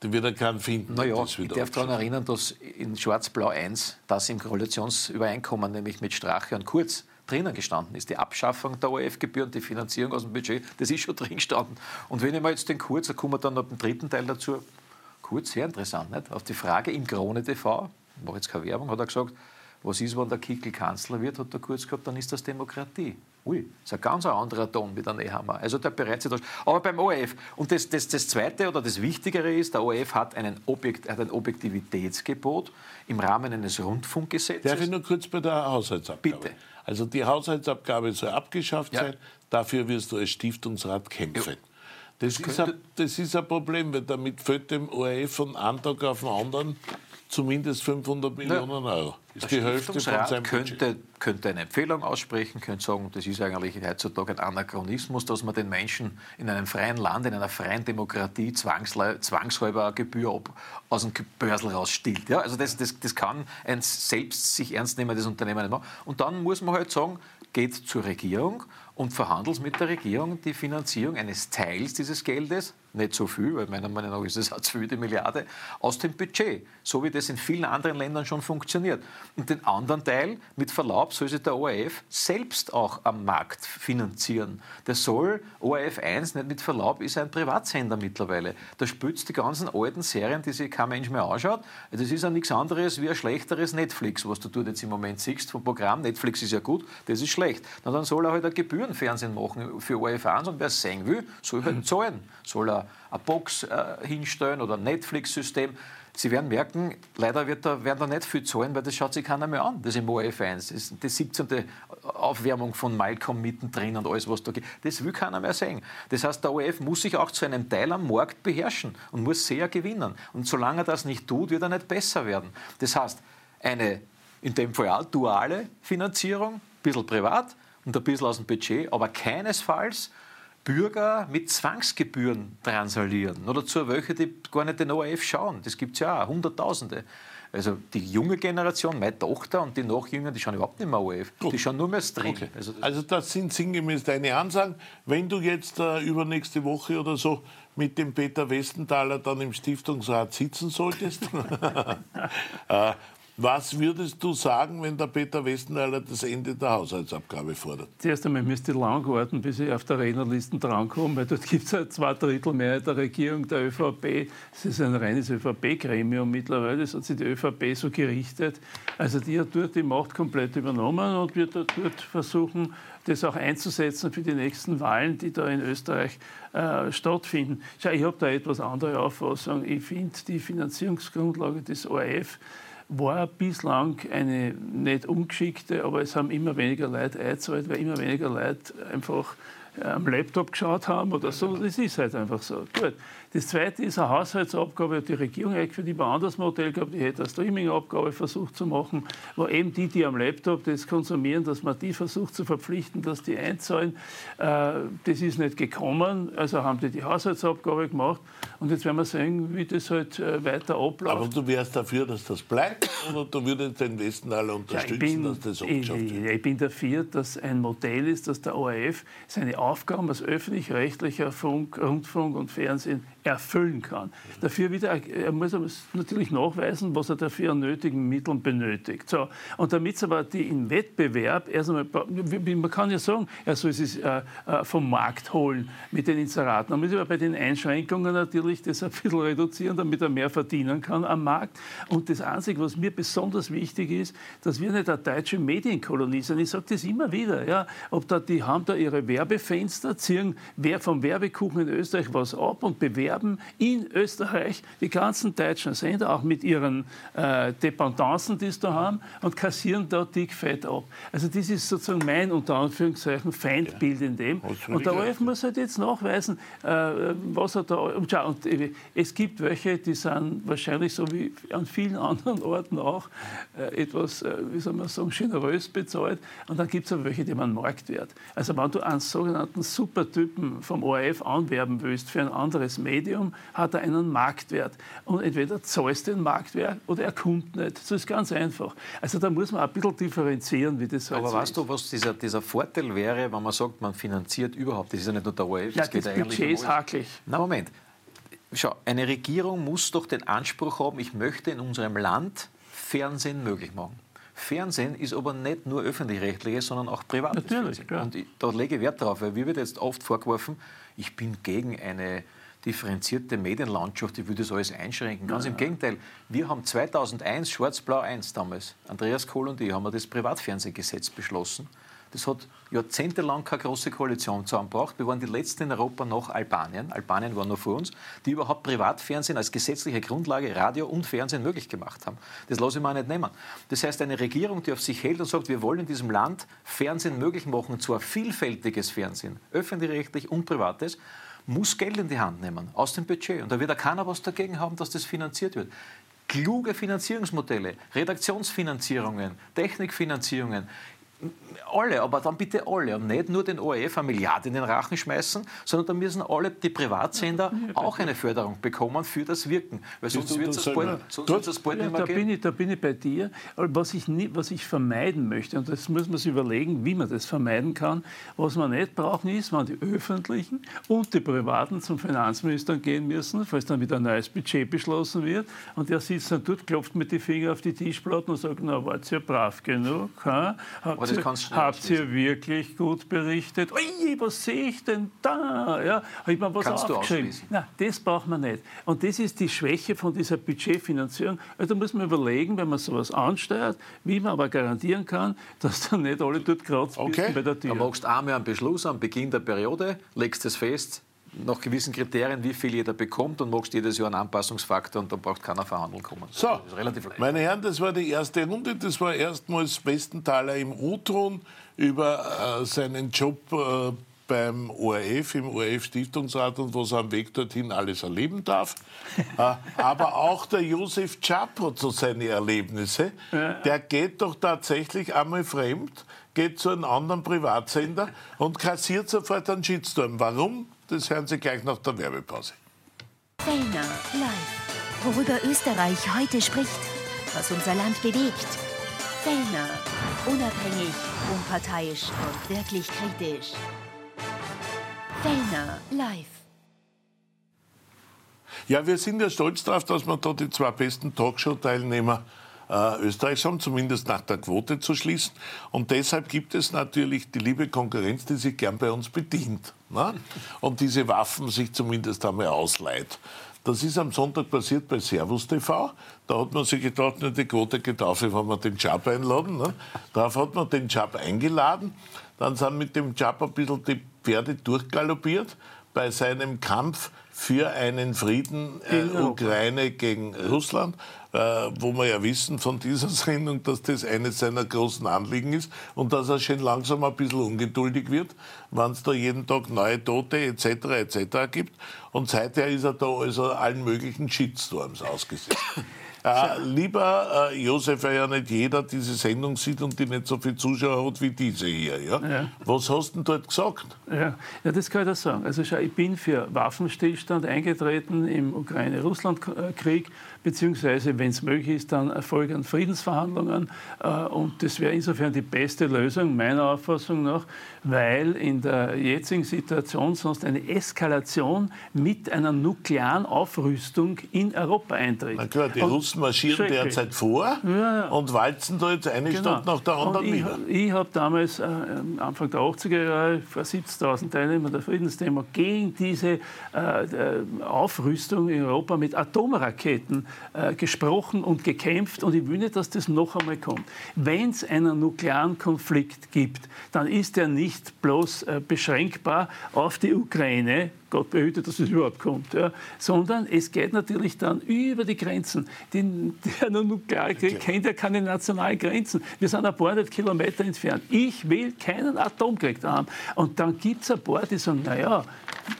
Den wird er keinen finden. Naja, ich darf daran erinnern, dass in Schwarz-Blau 1 das im Koalitionsübereinkommen, nämlich mit Strache und Kurz, drinnen gestanden ist. Die Abschaffung der ORF-Gebühren, die Finanzierung aus dem Budget, das ist schon drin gestanden. Und wenn ich mal jetzt den Kurz, da kommen wir dann noch den dritten Teil dazu, Kurz, sehr interessant, nicht? auf die Frage im Krone TV, ich mache jetzt keine Werbung, hat er gesagt, was ist, wenn der Kickel Kanzler wird, hat er kurz gehabt, dann ist das Demokratie. Ui, das ist ein ganz anderer Ton wie der Nehammer. Also der bereitet sich das. Aber beim ORF, und das, das, das Zweite oder das Wichtigere ist, der ORF hat, einen Objekt, hat ein Objektivitätsgebot im Rahmen eines Rundfunkgesetzes. Darf ich nur kurz bei der Haushaltsabgabe? Bitte. Also die Haushaltsabgabe soll abgeschafft ja. sein, dafür wirst du als Stiftungsrat kämpfen. Ja. Das, das, ist ein, das ist ein Problem, weil damit fällt dem ORF von einem Tag auf den anderen zumindest 500 Millionen ja. Euro. Das ist die Hälfte von seinem könnte, könnte eine Empfehlung aussprechen, könnte sagen, das ist eigentlich heutzutage ein Anachronismus, dass man den Menschen in einem freien Land, in einer freien Demokratie zwangshalber eine Gebühr aus dem Börsel rausstiehlt. Ja, also das, das, das kann ein selbst sich ernst nehmendes Unternehmen nicht machen. Und dann muss man halt sagen, geht zur Regierung und verhandelt mit der Regierung die Finanzierung eines Teils dieses Geldes, nicht so viel, weil meiner Meinung nach ist es auch zu viel, die Milliarde, aus dem Budget, so wie das in vielen anderen Ländern schon funktioniert. Und den anderen Teil, mit Verlaub, soll sich der ORF selbst auch am Markt finanzieren. Der soll, ORF 1, nicht mit Verlaub, ist ein Privatsender mittlerweile. Da spült die ganzen alten Serien, die sich kein Mensch mehr anschaut. Das ist ja nichts anderes wie ein schlechteres Netflix, was du dort jetzt im Moment siehst vom Programm. Netflix ist ja gut, das ist schlecht. Na, dann soll er halt ein Gebührenfernsehen machen für ORF 1 und wer es sehen will, soll halt zahlen. Soll er eine Box äh, hinstellen oder ein Netflix-System. Sie werden merken, leider wird da, werden da nicht viel zahlen, weil das schaut sich keiner mehr an, das im ORF 1. Das ist die 17. Aufwärmung von Malcolm mittendrin und alles, was da geht. Das will keiner mehr sehen. Das heißt, der ORF muss sich auch zu einem Teil am Markt beherrschen und muss sehr gewinnen. Und solange er das nicht tut, wird er nicht besser werden. Das heißt, eine in dem Fall auch duale Finanzierung, ein bisschen privat und ein bisschen aus dem Budget, aber keinesfalls Bürger mit Zwangsgebühren transalieren. Oder zu welche, die gar nicht den ORF schauen. Das gibt es ja auch, Hunderttausende. Also die junge Generation, meine Tochter und die Nachjünger, die schauen überhaupt nicht mehr ORF. Gut. Die schauen nur mehr Stream. Okay. Also, das, also das sind sinngemäß deine Ansagen. Wenn du jetzt äh, übernächste Woche oder so mit dem Peter Westenthaler dann im Stiftungsrat sitzen solltest, äh, was würdest du sagen, wenn der Peter Westenthaler das Ende der Haushaltsabgabe fordert? Zuerst einmal müsste ich lang warten, bis ich auf der Rednerliste drankomme, weil dort gibt es halt zwei Drittel Mehrheit der Regierung, der ÖVP. Es ist ein reines ÖVP-Gremium mittlerweile, das hat sich die ÖVP so gerichtet. Also die hat dort die Macht komplett übernommen und wird dort versuchen, das auch einzusetzen für die nächsten Wahlen, die da in Österreich äh, stattfinden. Schau, ich habe da etwas andere Auffassung. Ich finde die Finanzierungsgrundlage des ORF war bislang eine nicht ungeschickte, aber es haben immer weniger Leute eingezahlt, weil immer weniger Leute einfach äh, am Laptop geschaut haben oder so. Das ist halt einfach so. Gut. Das zweite ist eine Haushaltsabgabe, die Regierung eigentlich für die ein anderes Modell gehabt, die hätte eine Streaming-Abgabe versucht zu machen, wo eben die, die am Laptop das konsumieren, dass man die versucht zu verpflichten, dass die einzahlen. Äh, das ist nicht gekommen, also haben die die Haushaltsabgabe gemacht und jetzt werden wir sehen, wie das halt äh, weiter abläuft. Aber du wärst dafür, dass das bleibt oder du würdest den Westen alle unterstützen, ja, bin, dass das abgeschafft wird? Ich, bin dafür, dass ein Modell ist, dass der ORF seine Aufgaben als öffentlich-rechtlicher Funk, Rundfunk und Fernsehen erfüllen kann. Dafür wieder, er muss natürlich nachweisen, was er dafür an nötigen Mitteln benötigt. So, und damit es aber die im Wettbewerb, erst einmal, man kann ja sagen, er soll es äh, äh, vom Markt holen mit den Inseraten. Man muss aber bei den Einschränkungen natürlich das ein bisschen reduzieren, damit er mehr verdienen kann am Markt. Und das Einzige, was mir besonders wichtig ist, dass wir nicht eine deutsche Medienkolonie sind. Ich sage das immer wieder. Ja, ob da, die haben da ihre Werbefenster, ziehen wer vom Werbekuchen in Österreich was ab und bewerben bewerben in Österreich die ganzen deutschen Sender, auch mit ihren äh, Dependancen, die sie da haben, und kassieren da dick fett ab. Also das ist sozusagen mein, unter Anführungszeichen, Feindbild in dem. Und der ORF muss halt jetzt nachweisen, äh, was er da... Und, schau, und äh, es gibt welche, die sind wahrscheinlich so wie an vielen anderen Orten auch äh, etwas, äh, wie soll man sagen, generös bezahlt. Und dann gibt es aber welche, die man Marktwert. Also wenn du einen sogenannten Supertypen vom ORF anwerben willst für ein anderes Medium, Medium hat er einen Marktwert. Und entweder zahlst du den Marktwert oder er kommt nicht. Das ist ganz einfach. Also da muss man ein bisschen differenzieren, wie das halt Aber so weißt du, was dieser, dieser Vorteil wäre, wenn man sagt, man finanziert überhaupt, das ist ja nicht nur der ORF, ja, das, das Budget ist hakelig. Na Moment. Schau, eine Regierung muss doch den Anspruch haben, ich möchte in unserem Land Fernsehen möglich machen. Fernsehen ist aber nicht nur öffentlich-rechtliches, sondern auch privates Natürlich, Fernsehen. Ja. Und ich, da lege ich Wert darauf, weil mir wird jetzt oft vorgeworfen, ich bin gegen eine differenzierte Medienlandschaft, ich würde das alles einschränken. Ganz ja, im Gegenteil, wir haben 2001, Schwarz-Blau 1 damals, Andreas Kohl und ich, haben wir das Privatfernsehgesetz beschlossen, Das hat jahrzehntelang keine große Koalition zusammengebracht. Wir waren die Letzten in Europa nach Albanien. Albanien war noch vor uns, die überhaupt Privatfernsehen als gesetzliche Grundlage, Radio und Fernsehen möglich gemacht haben. Das lasse ich mir auch nicht nehmen. Das heißt, eine Regierung, die auf sich hält und sagt, wir wollen in diesem Land Fernsehen möglich machen, zwar vielfältiges Fernsehen, öffentlich-rechtlich und privates, muss Geld in die Hand nehmen, aus dem Budget. Und da wird auch keiner was dagegen haben, dass das finanziert wird. Kluge Finanzierungsmodelle, Redaktionsfinanzierungen, Technikfinanzierungen, alle, aber dann bitte alle und nicht nur den ORF eine Milliarde in den Rachen schmeißen, sondern da müssen alle die Privatsender auch eine Förderung bekommen für das Wirken. Weil sonst wird es bald, sonst das bald ja, nicht mehr da gehen. Bin ich, da bin ich bei dir. Was ich, nie, was ich vermeiden möchte, und das muss man sich überlegen, wie man das vermeiden kann, was wir nicht brauchen, ist, wenn die Öffentlichen und die Privaten zum Finanzminister gehen müssen, falls dann wieder ein neues Budget beschlossen wird, und der sitzt dann dort, klopft mit den Fingern auf die Tischplatten und sagt, na, wart ihr brav genug? Ha? Habt, ihr, habt ihr wirklich gut berichtet? Ui, was sehe ich denn da? Ja, habe ich mir was kannst aufgeschrieben? Na, das braucht man nicht. Und das ist die Schwäche von dieser Budgetfinanzierung. Also da muss man überlegen, wenn man sowas ansteuert, wie man aber garantieren kann, dass dann nicht alle dort kratzen okay. bei der Tür. Da machst du einmal einen Beschluss am Beginn der Periode, legst es fest, nach gewissen Kriterien, wie viel jeder bekommt und machst jedes Jahr einen Anpassungsfaktor und dann braucht keiner verhandeln kommen. So, meine Herren, das war die erste Runde. Das war erstmals Bestenthaler im O-Ton über äh, seinen Job äh, beim ORF, im ORF-Stiftungsrat und was er am Weg dorthin alles erleben darf. äh, aber auch der Josef Chapo zu seine Erlebnisse. Der geht doch tatsächlich einmal fremd, geht zu einem anderen Privatsender und kassiert sofort einen Shitstorm. Warum? Das hören Sie gleich nach der Werbepause. Fellner live. Worüber Österreich heute spricht, was unser Land bewegt. Fellner. Unabhängig, unparteiisch und wirklich kritisch. Fellner live. Ja, wir sind ja stolz darauf, dass wir da die zwei besten Talkshow-Teilnehmer äh, Österreichs haben, zumindest nach der Quote zu schließen. Und deshalb gibt es natürlich die liebe Konkurrenz, die sich gern bei uns bedient. Ne? Und diese Waffen sich zumindest einmal ausleiht. Das ist am Sonntag passiert bei Servus TV. Da hat man sich gedacht, die Quote geht auf, wenn wir den Job einladen. Ne? Darauf hat man den Job eingeladen. Dann sind mit dem Job ein bisschen die Pferde durchgaloppiert bei seinem Kampf für einen Frieden äh, Ukraine gegen Russland, wo wir ja wissen von dieser Sendung, dass das eines seiner großen Anliegen ist und dass er schon langsam ein bisschen ungeduldig wird, wenn es da jeden Tag neue Tote etc. etc. gibt. Und seither ist er da also allen möglichen Shitstorms ausgesetzt. Äh, lieber äh, Josef, weil ja nicht jeder diese Sendung sieht und die nicht so viele Zuschauer hat wie diese hier. Ja? ja. Was hast du denn dort gesagt? Ja. ja, das kann ich auch sagen. Also schau, ich bin für Waffenstillstand eingetreten im Ukraine-Russland-Krieg beziehungsweise, wenn es möglich ist, dann Erfolg an Friedensverhandlungen. Äh, und das wäre insofern die beste Lösung, meiner Auffassung nach, weil in der jetzigen Situation sonst eine Eskalation mit einer nuklearen Aufrüstung in Europa eintritt. Na klar, die und Russen marschieren derzeit vor ja, und walzen da jetzt eine genau. Stadt nach der anderen und nieder. Ich, ich habe damals, äh, Anfang der 80er Jahre, vor 70.000 Teilnehmern der Friedensdemo gegen diese äh, äh, Aufrüstung in Europa mit Atomraketen äh, gesprochen und gekämpft und ich will nicht, dass das noch einmal kommt. Wenn es einen nuklearen Konflikt gibt, dann ist er nicht bloß äh, beschränkbar auf die Ukraine, Gott behüte, dass es überhaupt kommt, ja, sondern es geht natürlich dann über die Grenzen. Die, der Nuklearkrieg kennt ja keine nationalen Grenzen. Wir sind ein paar hundert Kilometer entfernt. Ich will keinen Atomkrieg da haben. Und dann gibt es ein paar, die sagen, naja,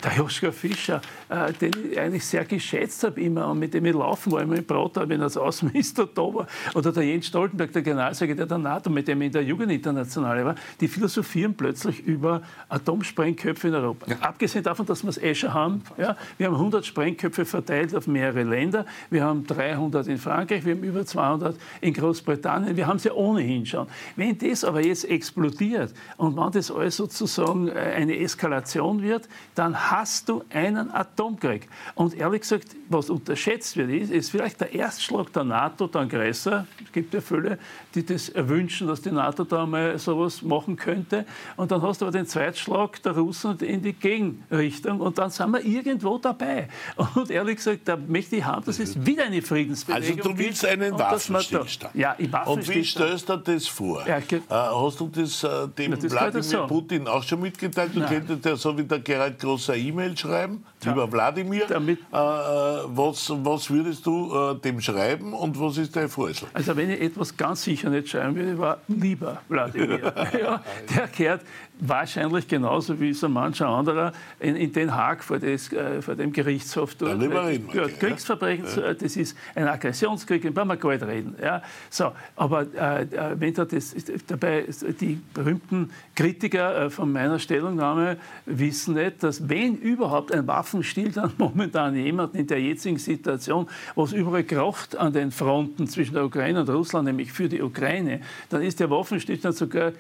der Joschka Fischer, äh, den ich eigentlich sehr geschätzt habe immer und mit dem ich laufen war, immer im Brautal, wenn er als Außenminister da war, oder der Jens Stoltenberg, der Generalsekretär der NATO, mit dem ich in der Jugendinternationale war, die philosophieren plötzlich über Atomsprengköpfe in Europa. Ja. Abgesehen davon, dass wir es eh schon haben. Ja, wir haben 100 Sprengköpfe verteilt auf mehrere Länder. Wir haben 300 in Frankreich, wir haben über 200 in Großbritannien. Wir haben sie ja ohnehin schon. Wenn das aber jetzt explodiert und wenn das alles sozusagen äh, eine Eskalation wird, dann hast du einen Atomkrieg. Und ehrlich gesagt, was unterschätzt wird, ist, ist vielleicht der Erstschlag der NATO, der Aggressor. Es gibt ja viele, die das wünschen, dass die NATO da mal sowas machen könnte. Und dann hast du aber den Zweitschlag der Russen in die Gegenrichtung Und dann sind wir irgendwo dabei. Und ehrlich gesagt, da möchte ich haben, dass es wieder eine Friedensbewegung Also du willst einen Waffenstillstand. Ja, ich Und wie stellst du dir das vor? Ja, äh, hast du das äh, dem das Wladimir so. Putin auch schon mitgeteilt? Du könntest ja so wie der Gerald Großer E-Mail schreiben, ja. lieber Wladimir. Damit, äh, äh, was, was würdest du äh, dem schreiben und was ist dein Vorschlag? Also wenn ich etwas ganz sicher nicht schreiben würde, war lieber Wladimir. ja, der kehrt wahrscheinlich genauso wie so mancher anderer in, in Den Haag vor, des, äh, vor dem Gerichtshof dort. Ja, Kriegsverbrechen, ja. das ist ein Aggressionskrieg, den brauchen wir gar nicht reden. Ja. So, aber äh, äh wenn da das, dabei die berühmten Kritiker äh, von meiner Stellungnahme wissen nicht, dass wenn überhaupt ein Waffenstillstand momentan jemand in der jetzigen Situation, wo es überall kracht an den Fronten zwischen der Ukraine und Russland, nämlich für die Ukraine, dann ist der Waffenstillstand sogar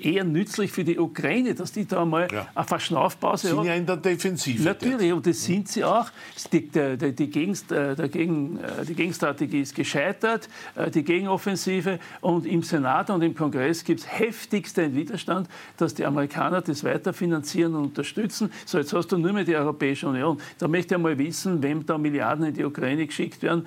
eher nützlich für die Ukraine, dass die da mal ja. eine Verschnaufpause haben. Sind ja in der Defensive. Natürlich, jetzt. und das sind sie auch. Die, die, die, Gegenst, äh, Gegen, äh, die Gegenstrategie ist gescheitert, äh, die Gegenoffensive. Und im Senat und im Kongress gibt es heftigsten Widerstand, dass die Amerikaner das weiterfinanzieren und unterstützen. So, jetzt hast du nur mehr die Europäische Union. Da möchte ich mal wissen, wem da Milliarden in die Ukraine geschickt werden,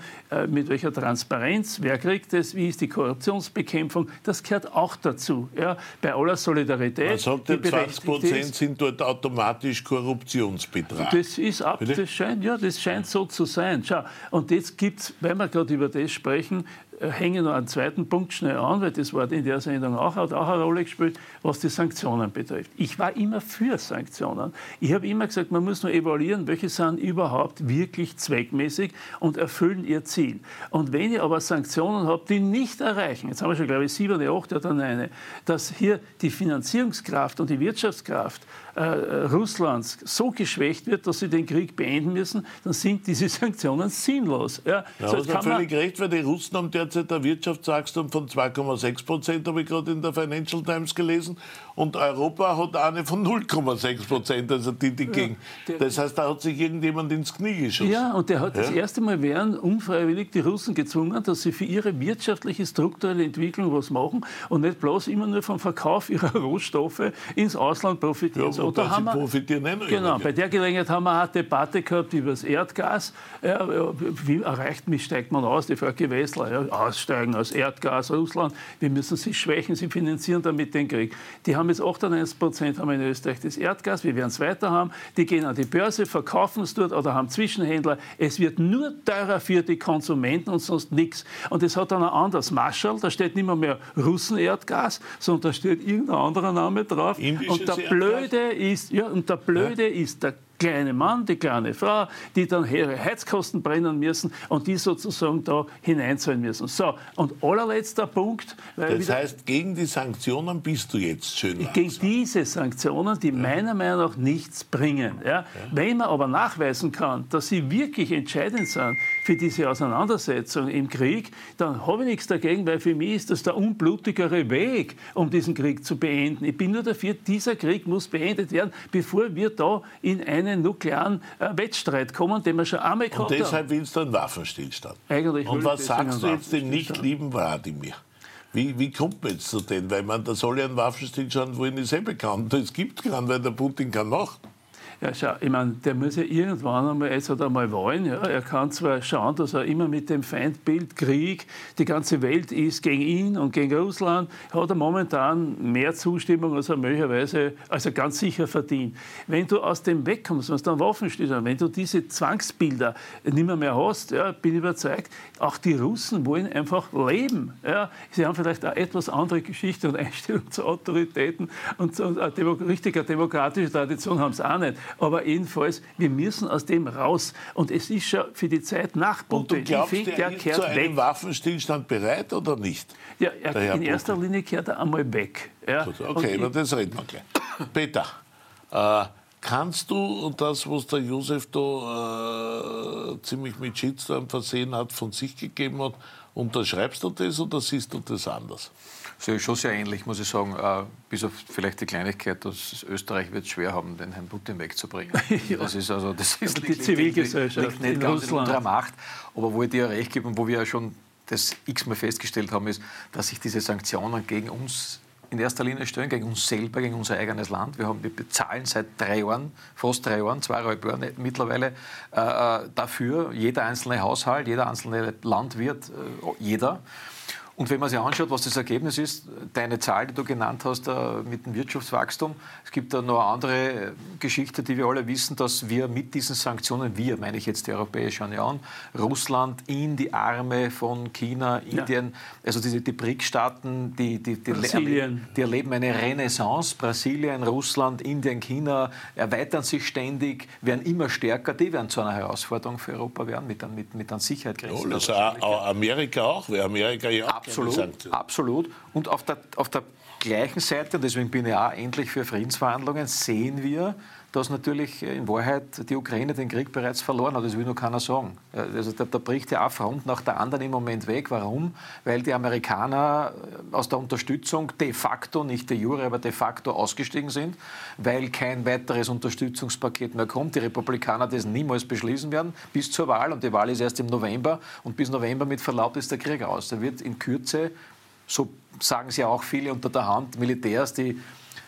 mit welcher Transparenz, wer kriegt das, wie ist die Korruptionsbekämpfung. Das gehört auch dazu. Ja. Bei aller Solidarität. Man sagt ja, 20 Prozent sind dort automatisch Korruptionsbetrag. Das ist ab, das scheint, ja, das scheint so zu sein. Schau, und jetzt gibt es, wenn wir gerade über das sprechen, hänge noch einen zweiten Punkt schnell an, weil das Wort in der Sendung auch, hat auch eine Rolle gespielt, was die Sanktionen betrifft. Ich war immer für Sanktionen. Ich habe immer gesagt, man muss nur evaluieren, welche sind überhaupt wirklich zweckmäßig und erfüllen ihr Ziel. Und wenn ich aber Sanktionen habe, die nicht erreichen, jetzt haben wir schon, glaube ich, sieben oder acht oder neun, dass hier die Finanzierungskraft und die Wirtschaftskraft äh, Russlands so geschwächt wird, dass sie den Krieg beenden müssen, dann sind diese Sanktionen sinnlos. Ja, ja so, hast völlig recht, weil die Russen haben derzeit ein Wirtschaftswachstum von 2,6 Prozent, habe ich gerade in der Financial Times gelesen, und Europa hat eine von 0,6 Prozent, also die, die gegen. Das heißt, da hat sich irgendjemand ins Knie geschossen. Ja, und der hat ja? das erste Mal wären unfreiwillig die Russen gezwungen, dass sie für ihre wirtschaftliche, strukturelle Entwicklung was machen und nicht bloß immer nur vom Verkauf ihrer Rohstoffe ins Ausland profitieren. Ja, oder haben wir, profitieren eh Genau, bei der Gelegenheit haben wir eine Debatte gehabt über das Erdgas. Ja, wie erreicht, wie steigt man aus? Die Frau Gewessler, ja, aussteigen aus Erdgas, Russland. Wir müssen sie schwächen, sie finanzieren damit den Krieg. Die haben jetzt 98 Prozent haben in Österreich das Erdgas, wir werden es weiter haben. Die gehen an die Börse, verkaufen es dort oder haben Zwischenhändler. Es wird nur teurer für die Konsumenten und sonst nichts. Und es hat dann ein anderes Marschall, da steht nicht mehr, mehr Russen-Erdgas, sondern da steht irgendein anderer Name drauf. Indisches und der Blöde ist, ja, und der Blöde ja. ist der kleine Mann, die kleine Frau, die dann ihre Heizkosten brennen müssen und die sozusagen da hineinzahlen müssen. So, und allerletzter Punkt. das heißt, gegen die Sanktionen bist du jetzt schön langsam. Gegen diese Sanktionen, die ja. meiner Meinung nach nichts bringen. Ja? ja? Wenn man aber nachweisen kann, dass sie wirklich entscheidend sind für diese Auseinandersetzung im Krieg, dann habe ich nichts dagegen, weil für mich ist das der unblutigere Weg, um diesen Krieg zu beenden. Ich bin nur dafür, dieser Krieg muss beendet werden, bevor wir da in ein einen nuklearen äh, Wettstreit kommen, den wir schon einmal gehabt Und deshalb willst du einen Waffenstillstand. Eigentlich Und was sagst du jetzt dem nicht lieben Wladimir? Wie, wie kommt man jetzt zu dem? Weil man, da soll ja einen Waffenstillstand wollen, ist eh bekannt. Es gibt keinen, weil der Putin kann machen. Ja, schau, ich meine, der muss ja irgendwann einmal, jetzt hat er mal wollen, ja. er kann zwar schauen, dass er immer mit dem Feindbild Krieg, die ganze Welt ist gegen ihn und gegen Russland, hat er momentan mehr Zustimmung, als er möglicherweise, also ganz sicher verdient. Wenn du aus dem wegkommst, wenn du dann Waffen stehst, wenn du diese Zwangsbilder nicht mehr, mehr hast, ja, bin ich überzeugt, auch die Russen wollen einfach leben. Ja. Sie haben vielleicht eine etwas andere Geschichte und Einstellung zu Autoritäten und zu Demo richtiger demokratischer Tradition haben sie auch nicht. Aber jedenfalls, wir müssen aus dem raus. Und es ist schon für die Zeit nach Putin. Und du glaubst, der, der kehrt zu einem weg. Waffenstillstand bereit oder nicht? Ja, er, in erster Putin. Linie kehrt er einmal weg. Ja. Okay, über das reden wir gleich. Peter, äh, kannst du das, was der Josef da äh, ziemlich mit Shitstorm versehen hat, von sich gegeben hat, unterschreibst du das oder siehst du das anders? Ich schon sehr ähnlich, muss ich sagen. Äh, bis auf vielleicht die Kleinigkeit, dass Österreich wird es schwer haben, den Herrn Putin wegzubringen. ja. Das ist also das ist die Zivilgesellschaft liegt nicht in ganz Russland. in unserer Macht. Aber wo ich dir recht gebe und wo wir ja schon das x-mal festgestellt haben, ist, dass sich diese Sanktionen gegen uns in erster Linie stellen, gegen uns selber, gegen unser eigenes Land. Wir, haben, wir bezahlen seit drei Jahren, fast drei Jahren, zweieinhalb Jahren mittlerweile äh, äh dafür, jeder einzelne Haushalt, jeder einzelne Landwirt, äh, jeder. Und wenn man sich anschaut, was das Ergebnis ist, deine Zahl, die du genannt hast mit dem Wirtschaftswachstum, es gibt da noch eine andere Geschichte, die wir alle wissen, dass wir mit diesen Sanktionen, wir meine ich jetzt die Europäische Union, Russland in die Arme von China, Indien, ja. also diese die BRIC-Staaten, die, die, die, erleben, die erleben eine Renaissance. Brasilien, Russland, Indien, China erweitern sich ständig, werden immer stärker, die werden zu einer Herausforderung für Europa werden, mit, mit, mit einer Sicherheit. Ja, also Amerika auch, weil Amerika ja Absolut, absolut. Und auf der, auf der gleichen Seite, und deswegen bin ich auch endlich für Friedensverhandlungen, sehen wir, dass natürlich in Wahrheit die Ukraine den Krieg bereits verloren hat. Das will nur keiner sagen. Also da, da bricht ja eine Front nach der anderen im Moment weg. Warum? Weil die Amerikaner aus der Unterstützung de facto, nicht de jure, aber de facto ausgestiegen sind, weil kein weiteres Unterstützungspaket mehr kommt. Die Republikaner das niemals beschließen werden bis zur Wahl. Und die Wahl ist erst im November. Und bis November mit Verlaub ist der Krieg aus. Da wird in Kürze, so sagen sie auch viele unter der Hand, Militärs, die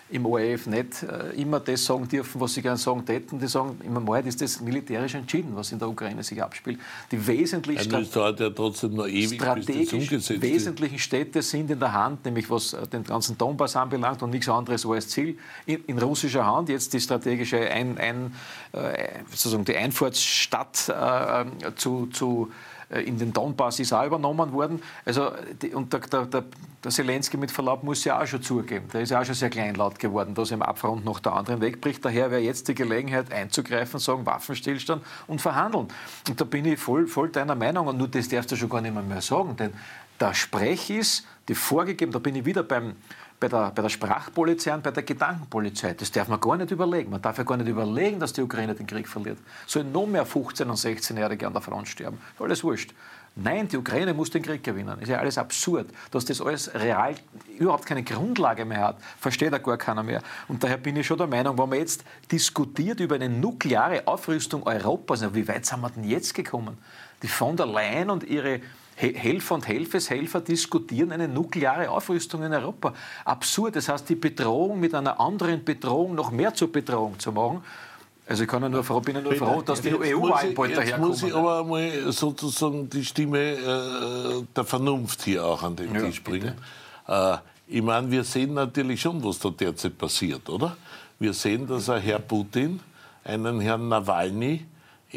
im ORF nicht äh, immer das sagen dürfen, was sie gerne sagen täten. Die sagen, im Wahrheit ist das militärisch entschieden, was in der Ukraine sich abspielt. Die wesentlich ja, dauert ja trotzdem noch ewig, strategisch wesentlichen Städte sind in der Hand, nämlich was äh, den ganzen Donbass anbelangt und nichts anderes als Ziel, in, in russischer Hand. Jetzt die strategische ein, ein, äh, sozusagen die Einfahrtsstadt äh, zu, zu äh, in den Donbass ist auch übernommen worden. Also, und der, der, der, der Zelensky mit Verlaub muss ja auch schon zugeben. Der ist ja auch schon sehr kleinlaut geworden, dass er im Abfront noch der anderen wegbricht. Daher wäre jetzt die Gelegenheit einzugreifen, sagen Waffenstillstand und verhandeln. Und da bin ich voll, voll deiner Meinung. Und nur das darfst du schon gar nicht mehr, mehr sagen. Denn der Sprech ist, die vorgegeben, da bin ich wieder beim, bei der, bei der Sprachpolizei und bei der Gedankenpolizei. Das darf man gar nicht überlegen. Man darf ja gar nicht überlegen, dass die Ukraine den Krieg verliert. Sollen noch mehr 15- und 16-Jährige an der Front sterben. Alles wurscht. Nein, die Ukraine muss den Krieg gewinnen. Ist ja alles absurd. Dass das alles real überhaupt keine Grundlage mehr hat, versteht ja gar keiner mehr. Und daher bin ich schon der Meinung, wenn man jetzt diskutiert über eine nukleare Aufrüstung Europas, wie weit sind wir denn jetzt gekommen? Die von der Leyen und ihre Helfer und Helfeshelfer diskutieren eine nukleare Aufrüstung in Europa. Absurd. Das heißt, die Bedrohung mit einer anderen Bedrohung noch mehr zur Bedrohung zu machen. Also ich kann ja nur froh, bin ja nur froh, dass die EU-Wahlen bald daherkommen. Jetzt muss ich aber mal sozusagen die Stimme äh, der Vernunft hier auch an den ja, Tisch bringen. Äh, ich meine, wir sehen natürlich schon, was da derzeit passiert, oder? Wir sehen, dass ein Herr Putin einen Herrn Nawalny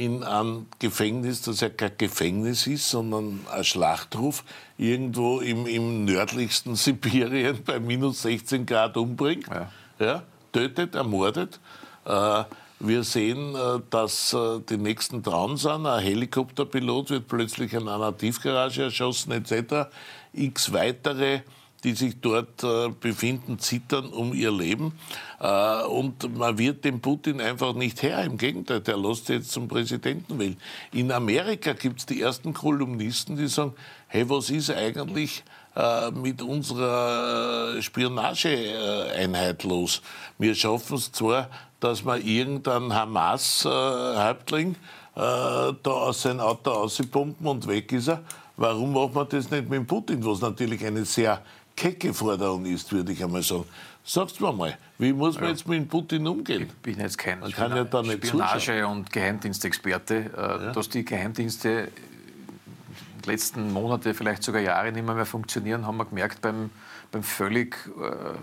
in ein Gefängnis, das ja kein Gefängnis ist, sondern ein Schlachtruf, irgendwo im, im nördlichsten Sibirien bei minus 16 Grad umbringt, ja. ja tötet, ermordet. Äh, wir sehen, äh, dass äh, die nächsten dran sind. Ein Helikopterpilot wird plötzlich in einer Tiefgarage erschossen, etc. X weitere die sich dort äh, befinden, zittern um ihr Leben. Äh, und man wird dem Putin einfach nicht her. Im Gegenteil, der lässt jetzt zum Präsidenten wählen. In Amerika gibt es die ersten Kolumnisten, die sagen, hey, was ist eigentlich äh, mit unserer Spionageeinheit los? Wir schaffen es zwar, dass man irgendeinen Hamas-Häuptling da aus sein Auto auspumpen und weg ist er. Warum macht man das nicht mit Putin, was natürlich eine sehr kecke Forderung ist, würde ich einmal sagen. Sag's mir mal, wie muss man ja. jetzt mit Putin umgehen? Ich bin jetzt kein man kann ja da nicht Spionage- zuschauen. und Geheimdienstexperte. Äh, ja. Dass die Geheimdienste in den letzten Monate, vielleicht sogar Jahre nicht mehr, mehr funktionieren, haben wir gemerkt beim, beim völlig äh,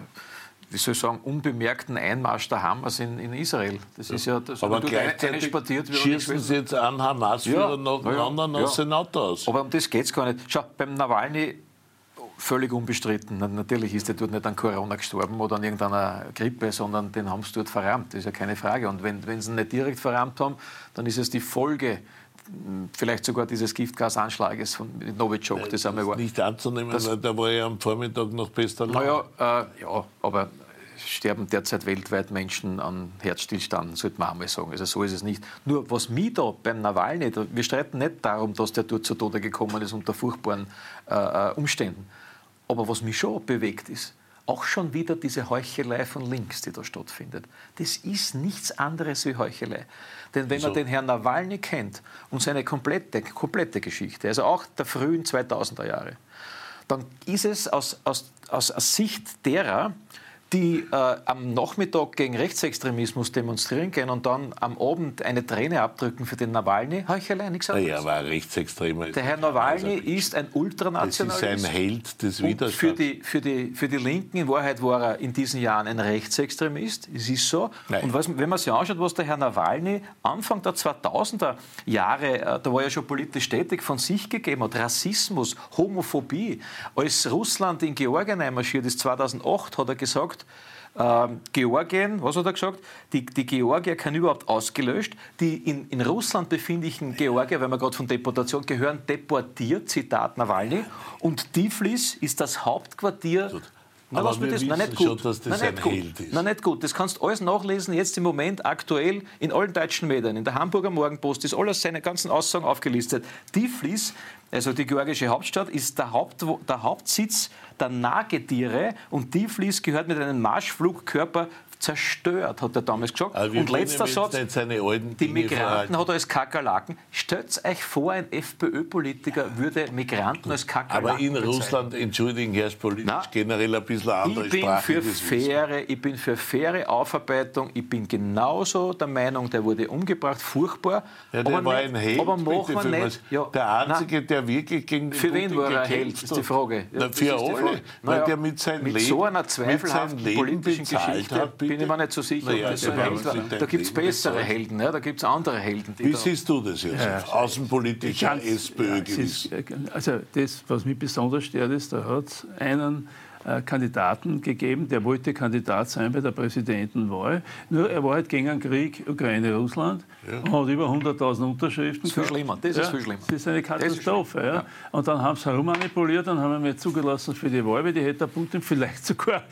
wie soll ich sagen, unbemerkten Einmarsch der Hamas in, in Israel. Das ist ja das, aber gleichzeitig exportiert schießen sie jetzt einen Hamas-Führer ja, nach dem anderen ja, aus ja. Auto aus. Aber um das geht es gar nicht. Schau, beim Nawalny völlig unbestritten. Natürlich ist er dort nicht an Corona gestorben oder an irgendeiner Grippe, sondern den haben sie dort verrammt. Das ist ja keine Frage. Und wenn, wenn sie ihn nicht direkt verrammt haben, dann ist es die Folge vielleicht sogar dieses Giftgasanschlages von Novichok. Das, das ist nicht anzunehmen, das, weil da war ja am Vormittag noch bester Naja, äh, ja, aber sterben derzeit weltweit Menschen an Herzstillstand, sollte man einmal sagen. Also so ist es nicht. Nur was mich da beim Nawalny, wir streiten nicht darum, dass der dort zu Tode gekommen ist unter furchtbaren äh, äh Umständen. Aber was mich schon bewegt ist, auch schon wieder diese Heuchelei von links, die da stattfindet. Das ist nichts anderes wie Heuchelei. Denn wenn so. man den Herrn Nawalny kennt und seine komplette, komplette Geschichte, also auch der frühen 2000er Jahre, dann ist es aus, aus, aus Sicht derer, die äh, am Nachmittag gegen Rechtsextremismus demonstrieren gehen und dann am Abend eine Träne abdrücken für den Nawalny, habe ich allein nichts anderes. Ja, war Rechtsextremer. Der Herr Nawalny also, ist ein Ultranationalist. Das ist ein Held des Widerstands. Für die, für, die, für die Linken, in Wahrheit war er in diesen Jahren ein Rechtsextremist. Es ist so. Nein. Und was, wenn man sich anschaut, was der Herr Nawalny Anfang der 2000er Jahre, äh, da war er schon politisch tätig, von sich gegeben hat, Rassismus, Homophobie. Als Russland in Georgien einmarschiert ist, 2008, hat er gesagt, gesagt, ähm, Georgien, was hat er gesagt? Die, die Georgier können überhaupt ausgelöscht. Die in, in Russland befindlichen Georgier, wenn wir gerade von Deportation gehören, deportiert, Zitat Nawalny. Und Tiflis ist das Hauptquartier Gut. Na, Aber wir das? wissen nicht gut. schon, dass das Nein, ein gut. Held ist. Nein, nicht gut. Das kannst du alles nachlesen, jetzt im Moment aktuell in allen deutschen Medien. In der Hamburger Morgenpost ist alles seine ganzen Aussagen aufgelistet. Tiflis, also die georgische Hauptstadt, ist der, Haupt, der Hauptsitz der Nagetiere und Tiflis gehört mit einem Marschflugkörper zerstört, hat er damals gesagt. und letzter Satz, die Migranten hat er als Kakerlaken. Stellt euch vor, ein FPÖ-Politiker würde Migranten als Kakerlaken Aber in bezeichnen. Russland, entschuldigen, herrscht politisch Na, generell ein bisschen andere ich bin Sprache. Für faire, ich bin für faire Aufarbeitung. Ich bin genauso der Meinung, der wurde umgebracht, furchtbar. Ja, der war nicht, ein Held, aber machen wir nicht. Ja, der Einzige, na, der wirklich gegen den Für wen war er ein Held, ist die Frage. Ja, für alle, weil der mit seinem mit Leben, so einer zweifelhaften politischen Geschichte hat, bin ich mir nicht so sicher, naja, ob so ein Held war. Da gibt es bessere Helden, ja, da gibt es andere Helden. Wie siehst du das jetzt? Ja, Außenpolitischer SPÖ gewiss. Also das, was mich besonders stört, ist, da hat es einen äh, Kandidaten gegeben, der wollte Kandidat sein bei der Präsidentenwahl. Nur er war halt gegen einen Krieg Ukraine-Russland ja. und hat über 100.000 Unterschriften. Das ist viel schlimmer. Das ist viel schlimmer. Das ist eine Katastrophe. Ja. Und dann haben sie herumanipuliert und haben ihn nicht zugelassen für die Wahl, weil die hätte Putin vielleicht sogar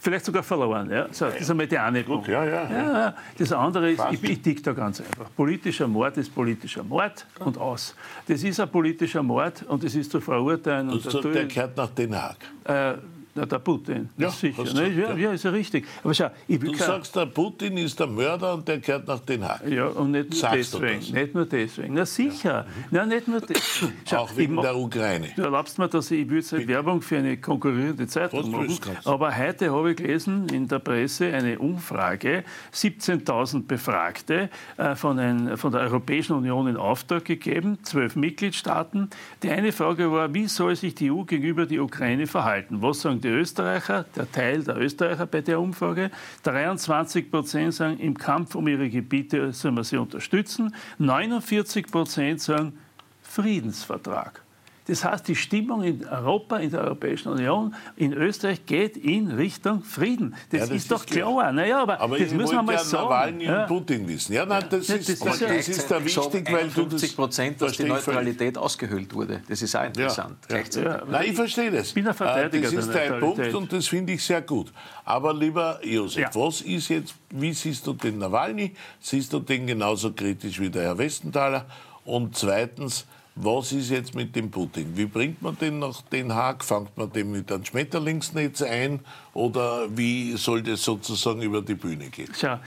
vielleicht sogar verloren. Ja? So, das ist einmal die eine Punkt. Ja, ja, ja. Das andere ist, ich, ich dick da ganz einfach. Politischer Mord ist politischer Mord und aus. Das ist ein politischer Mord und das ist zu verurteilen. Und, und der gehört nach Den Haag. Äh, na, der Putin, ja, sicher. Ne? Ja, ja, ist ja richtig. Aber schau, ich du sagst, der Putin ist der Mörder und der gehört nach Den Haag. Ja, und nicht nur Sagst deswegen. Nicht nur deswegen. Na sicher. Ja. Mhm. Na, nicht nur deswegen. Auch wegen der Ukraine. Du erlaubst mir, dass ich, ich würde halt Werbung für eine konkurrierende Zeitung machen. Aber heute habe ich gelesen in der Presse eine Umfrage, 17.000 Befragte äh, von, ein, von der Europäischen Union in Auftrag gegeben, zwölf Mitgliedstaaten. Die eine Frage war, wie soll sich die EU gegenüber der Ukraine verhalten? Was sagen die die Österreicher, der Teil der Österreicher bei der Umfrage. 23 Prozent sagen, im Kampf um ihre Gebiete sollen wir sie unterstützen. 49 Prozent sagen, Friedensvertrag. Das heißt, die Stimmung in Europa, in der Europäischen Union, in Österreich geht in Richtung Frieden. Das, ja, das ist, doch klar. klar. Naja, aber, aber das müssen wir mal ja sagen. Nawalny ja. und Putin wissen. Ja, nein, das, ist, das, das, das ist da wichtig, weil du das... Prozent, dass die Neutralität ausgehöhlt wurde. Das ist auch interessant. Ja, Nein, ich verstehe das. Ich bin ein Verteidiger Das ist dein Punkt und das finde ich sehr gut. Aber lieber Josef, was ist jetzt, wie siehst du den Nawalny? Siehst du den genauso kritisch wie der Herr Westenthaler? Und zweitens, was ist jetzt mit dem Putin? Wie bringt man den nach Den Haag? Fangt man den mit einem Schmetterlingsnetz ein oder wie soll das sozusagen über die Bühne gehen? Schau,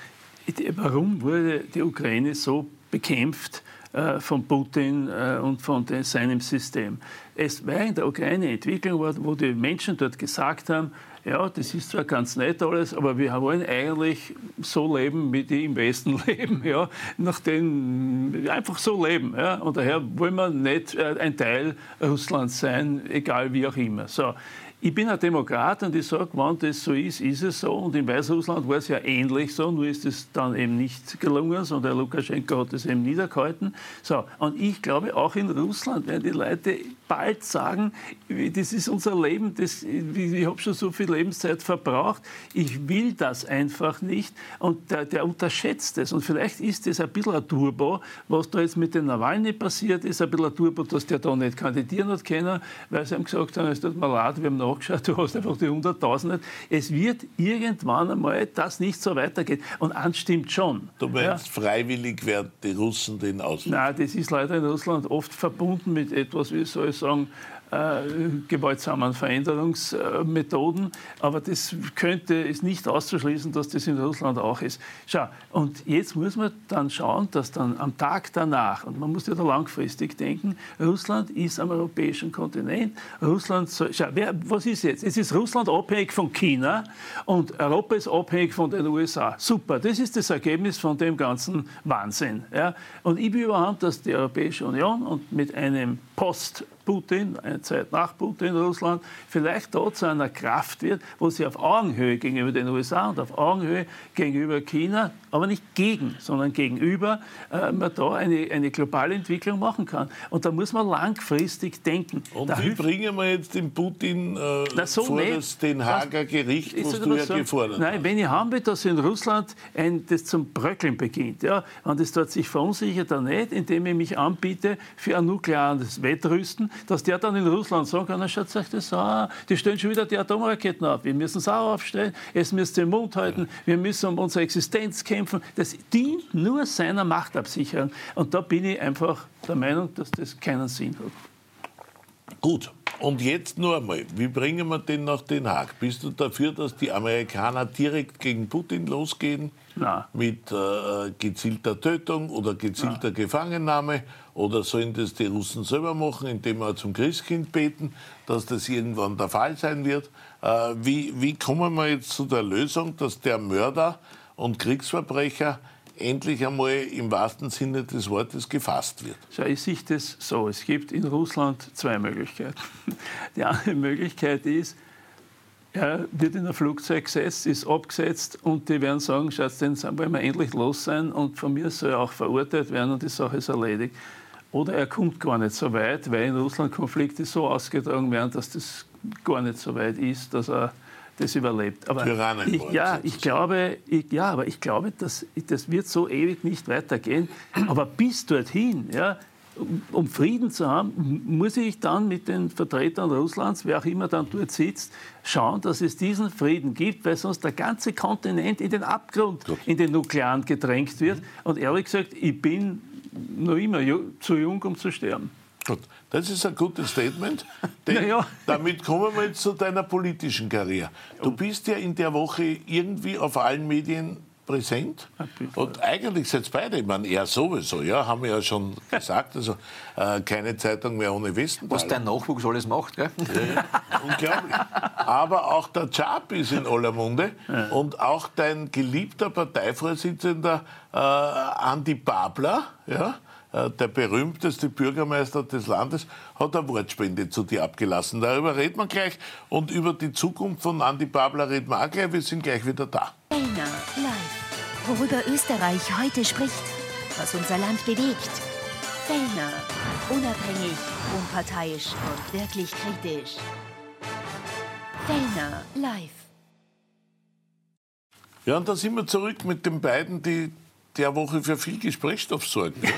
warum wurde die Ukraine so bekämpft äh, von Putin äh, und von den, seinem System? Es war in der Ukraine Entwicklung, wo die Menschen dort gesagt haben, ja, das ist zwar ganz nett alles, aber wir wollen eigentlich so leben, wie die im Westen leben, ja, nach den, einfach so leben. Ja, und daher wollen wir nicht äh, ein Teil Russlands sein, egal wie auch immer. So, ich bin ein Demokrat und ich sage, wenn das so ist, ist es so. Und in Weißrussland war es ja ähnlich so, nur ist es dann eben nicht gelungen, sondern der Lukaschenko hat es eben niedergehalten. So, und ich glaube, auch in Russland werden die Leute bald sagen, das ist unser Leben, das, ich habe schon so viel Lebenszeit verbraucht, ich will das einfach nicht. Und der, der unterschätzt es. Und vielleicht ist das ein bisschen ein Turbo, was da jetzt mit den Nawalny passiert ist, ein bisschen ein Turbo, dass der da nicht kandidieren hat können, weil sie haben gesagt haben, es tut mir leid, wir haben nachgeschaut, du hast einfach die Hunderttausende. Es wird irgendwann einmal das nicht so weitergehen. Und eins stimmt schon. Du meinst, ja. freiwillig werden die Russen den ausliefern? Nein, das ist leider in Russland oft verbunden mit etwas, wie soll ich sagen, äh, gewaltsamen Veränderungsmethoden. Aber das könnte, ist nicht auszuschließen, dass das in Russland auch ist. Schau, und jetzt muss man dann schauen, dass dann am Tag danach, und man muss ja da langfristig denken, Russland ist am europäischen Kontinent. Russland, soll, schau, wer, was ist jetzt? Es ist Russland abhängig von China und Europa ist abhängig von den USA. Super, das ist das Ergebnis von dem ganzen Wahnsinn. Ja? Und ich bin überhaupt, dass die Europäische Union und mit einem Post Putin, eine Zeit nach Putin Russland, vielleicht dort zu einer Kraft wird, wo sie auf Augenhöhe gegenüber den USA und auf Augenhöhe gegenüber China, aber nicht gegen, sondern gegenüber, äh, man da eine, eine globale Entwicklung machen kann. Und da muss man langfristig denken. Und da wie bringen wir jetzt den Putin äh, Na, so vor nicht. das Den Haager Gericht, was du ja sagen, gefordert Nein, hast? wenn ich haben will, dass in Russland ein, das zum Bröckeln beginnt, ja, und es dort sich verunsichert, dann nicht, indem ich mich anbiete für ein nukleares Wettrüsten, dass der dann in Russland sagen kann, schaut euch das an, die stellen schon wieder die Atomraketen ab, wir müssen es auch aufstellen, es müsst den Mund halten, wir müssen um unsere Existenz kämpfen. Das dient nur seiner Machtabsicherung. Und da bin ich einfach der Meinung, dass das keinen Sinn hat. Gut, und jetzt nur einmal, wie bringen wir den nach Den Haag? Bist du dafür, dass die Amerikaner direkt gegen Putin losgehen? Nein. Mit äh, gezielter Tötung oder gezielter Nein. Gefangennahme? Oder sollen das die Russen selber machen, indem wir zum Christkind beten, dass das irgendwann der Fall sein wird? Äh, wie, wie kommen wir jetzt zu der Lösung, dass der Mörder und Kriegsverbrecher endlich einmal im wahrsten Sinne des Wortes gefasst wird? Schau, ich sehe das so. Es gibt in Russland zwei Möglichkeiten. Die eine Möglichkeit ist, er wird in ein Flugzeug gesetzt, ist abgesetzt und die werden sagen, schaut, den wollen wir endlich los sein und von mir soll er auch verurteilt werden und die Sache ist erledigt. Oder er kommt gar nicht so weit, weil in Russland Konflikte so ausgetragen werden, dass das gar nicht so weit ist, dass er das überlebt. Aber ich, ja, ich glaube, ich, ja, aber ich glaube, dass, das wird so ewig nicht weitergehen. Aber bis dorthin, ja, um Frieden zu haben, muss ich dann mit den Vertretern Russlands, wer auch immer dann dort sitzt, schauen, dass es diesen Frieden gibt, weil sonst der ganze Kontinent in den Abgrund, Gut. in den Nuklearen gedrängt wird. Und ehrlich gesagt, ich bin noch immer zu jung, um zu sterben. Gut, das ist ein gutes Statement. Ja. Damit kommen wir jetzt zu deiner politischen Karriere. Du bist ja in der Woche irgendwie auf allen Medien präsent. Und eigentlich seid ihr beide, ich meine, er sowieso, ja, haben wir ja schon gesagt, also äh, keine Zeitung mehr ohne Westen. Was dein Nachwuchs alles macht, gell? Ja, unglaublich. Aber auch der Chap ist in aller Munde ja. und auch dein geliebter Parteivorsitzender äh, Andi Babler, ja, äh, der berühmteste Bürgermeister des Landes, hat eine Wortspende zu dir abgelassen. Darüber reden wir gleich und über die Zukunft von Andi Babler reden wir auch gleich. Wir sind gleich wieder da. Fellner live. Worüber Österreich heute spricht, was unser Land bewegt. Fellner. Unabhängig, unparteiisch und wirklich kritisch. Fellner live. Ja, und da sind wir zurück mit den beiden, die der Woche für viel Gesprächsstoff sorgen. Ja?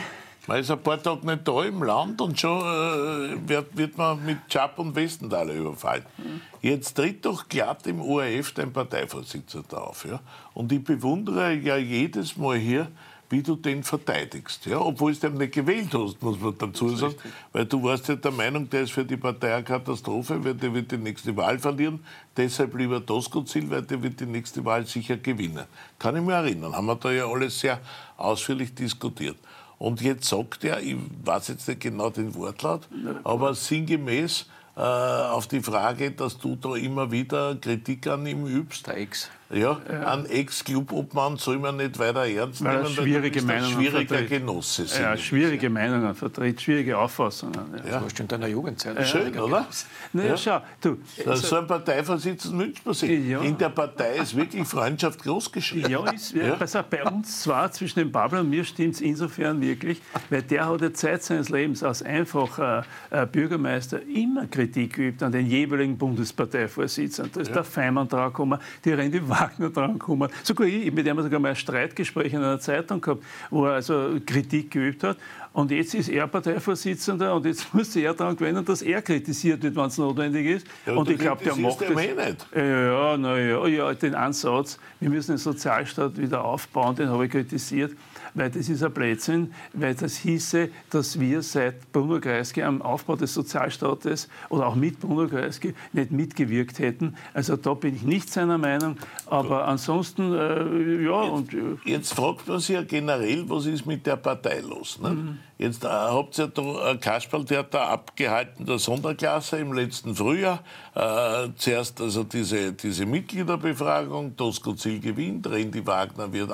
Man ist ein paar Tage nicht da im Land und schon äh, wird, wird, man mit Chap und Westenthaler überfallen. Mhm. Jetzt tritt doch glatt im ORF dein Parteivorsitzender auf. Ja? Und ich bewundere ja jedes Mal hier, wie du den verteidigst. Ja? Obwohl du ihn nicht gewählt hast, muss man dazu sagen. Weil du warst ja der Meinung, der ist für die Partei eine Katastrophe, weil der wird die nächste Wahl verlieren. Deshalb lieber Doskozil, weil der wird die nächste Wahl sicher gewinnen. Kann ich mich erinnern. Haben wir da ja alles sehr ausführlich diskutiert. Und jetzt sagt er, ich weiß jetzt nicht genau den Wortlaut, aber sinngemäß äh, auf die Frage, dass du da immer wieder Kritik an ihm übst. Der Ex. Ja, ja. ein Ex-Clubobmann soll man nicht weiter ernst weil nehmen, schwierige weil ein schwieriger Genosse sind. Ja, schwierige Meinungen vertritt, schwierige Auffassungen. Ja. Das war schon in deiner Jugendzeit. Ja. Schön, oder? Na, ja. schau, du. Also, so ein Parteivorsitzender wünscht man sich. Ja. In der Partei ist wirklich Freundschaft großgeschrieben. Ja, ist, ja. Also bei uns zwar, zwischen dem Pablo und mir stimmt es insofern wirklich, weil der hat ja Zeit seines Lebens als einfacher äh, Bürgermeister immer Kritik geübt an den jeweiligen Bundesparteivorsitzenden. Da ist der Feimann drauf gekommen, die Randy Wagner drankommen. Sogar ich, mit dem sogar mal ein Streitgespräch in einer Zeitung gehabt, wo er also Kritik geübt hat. Und jetzt ist er Parteivorsitzender und jetzt muss er daran gewöhnen, dass er kritisiert wird, wenn es notwendig ist. Ja, und ich glaube, der macht das. Nicht. Ja, naja, ja, den Ansatz, wir müssen den Sozialstaat wieder aufbauen, den habe ich kritisiert. Weil das ist ein Blödsinn, weil das hieße, dass wir seit Bruno Kreisky am Aufbau des Sozialstaates oder auch mit Bruno Kreisky nicht mitgewirkt hätten. Also da bin ich nicht seiner Meinung, aber ansonsten, äh, ja. Jetzt, und, äh, jetzt fragt man sich ja generell, was ist mit der Partei los? Ne? Mhm. Jetzt äh, habt ihr da ein Kasperltheater abgehalten, der Sonderklasse im letzten Frühjahr. Äh, zuerst also diese, diese Mitgliederbefragung, Tosco Ziel gewinnt, Randy Wagner wird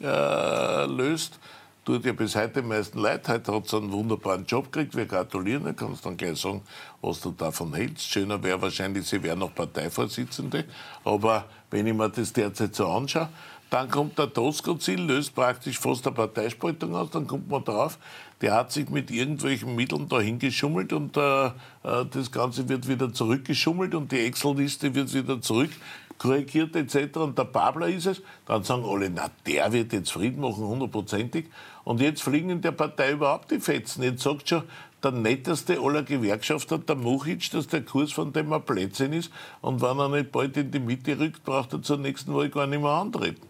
abgelöst. Tut ja bis heute die meisten Leute. Heute hat sie einen wunderbaren Job gekriegt. Wir gratulieren. Du kannst dann gleich sagen, was du davon hältst. Schöner wäre wahrscheinlich, sie wäre noch Parteivorsitzende. Aber wenn ich mir das derzeit so anschaue, dann kommt der Tosco-Ziel, löst praktisch fast eine Parteispaltung aus. Dann kommt man drauf, der hat sich mit irgendwelchen Mitteln dahin geschummelt und äh, äh, das Ganze wird wieder zurückgeschummelt und die Excel-Liste wird wieder zurück korrigiert etc. Und der Babler ist es. Dann sagen alle, na, der wird jetzt Frieden machen, hundertprozentig. Und jetzt fliegen in der Partei überhaupt die Fetzen. Jetzt sagt schon der netteste aller Gewerkschafter, der Muchic, dass der Kurs von dem ein Plätzchen ist. Und wenn er nicht bald in die Mitte rückt, braucht er zur nächsten Wahl gar nicht mehr antreten.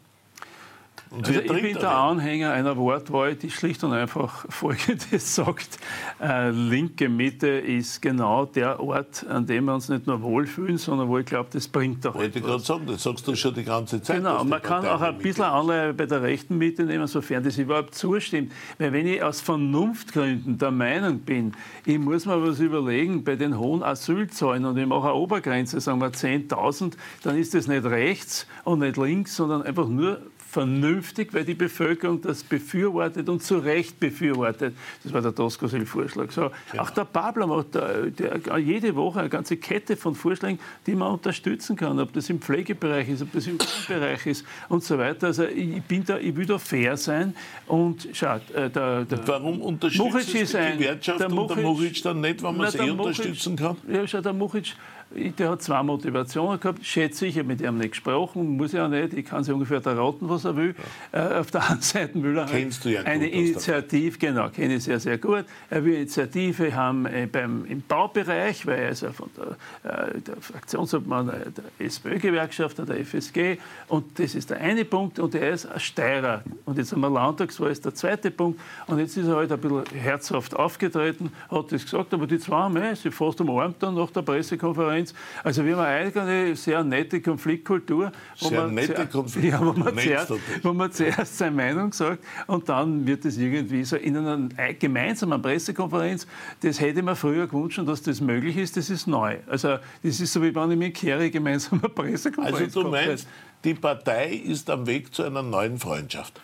Also ich bin der Anhänger einer Wortwahl, die schlicht und einfach Folgendes sagt. Äh, linke Mitte ist genau der Ort, an dem wir uns nicht nur wohlfühlen, sondern wo ich glaube, das bringt doch Wollte ich gerade sagen, das sagst du schon die ganze Zeit. Genau, man kann auch ein bisschen Anleihe bei der rechten Mitte nehmen, sofern das überhaupt zustimmt. Weil wenn ich aus Vernunftgründen der Meinung bin, ich muss mir was überlegen bei den hohen Asylzahlen und ich mache eine Obergrenze, sagen wir 10.000, dann ist das nicht rechts und nicht links, sondern einfach nur vernünftig, weil die Bevölkerung das befürwortet und zu Recht befürwortet. Das war der Toskosil-Vorschlag. So, genau. Auch der Babler macht der, der, jede Woche eine ganze Kette von Vorschlägen, die man unterstützen kann, ob das im Pflegebereich ist, ob das im Wohnbereich ist und so weiter. Also ich, bin da, ich will da fair sein und schaut, äh, der, der Warum unterstützt die Gewerkschaft der und der Moritz dann nicht, wenn man sie eh unterstützen kann? Ja, schau, der Moritz der hat zwei Motivationen gehabt, schätze ich, ich habe mit ihm nicht gesprochen, muss ja nicht, ich kann sich ungefähr erraten, was er will. Ja. Äh, auf der anderen Seite will er halt ja eine Initiative, genau, kenne ich sehr, sehr gut. Er will Initiative haben äh, beim, im Baubereich, weil er ist ja von der, äh, der Fraktionsobmann der SPÖ-Gewerkschaft, der FSG, und das ist der eine Punkt, und er ist ein Steirer. Und jetzt haben wir Landtagswahl, ist der zweite Punkt, und jetzt ist er halt ein bisschen herzhaft aufgetreten, hat das gesagt, aber die zwei haben sie fast umarmt dann nach der Pressekonferenz, Konferenz. Also wir haben eigentlich eine sehr nette Konfliktkultur, wo, sehr man, nette Konflikt ja, wo, man zuerst, wo man zuerst seine Meinung sagt und dann wird es irgendwie so in einer gemeinsamen Pressekonferenz, das hätte man früher gewünscht, dass das möglich ist, das ist neu. Also das ist so, wie wenn ich mit Kerry gemeinsam eine Pressekonferenz Also du meinst, die Partei ist am Weg zu einer neuen Freundschaft.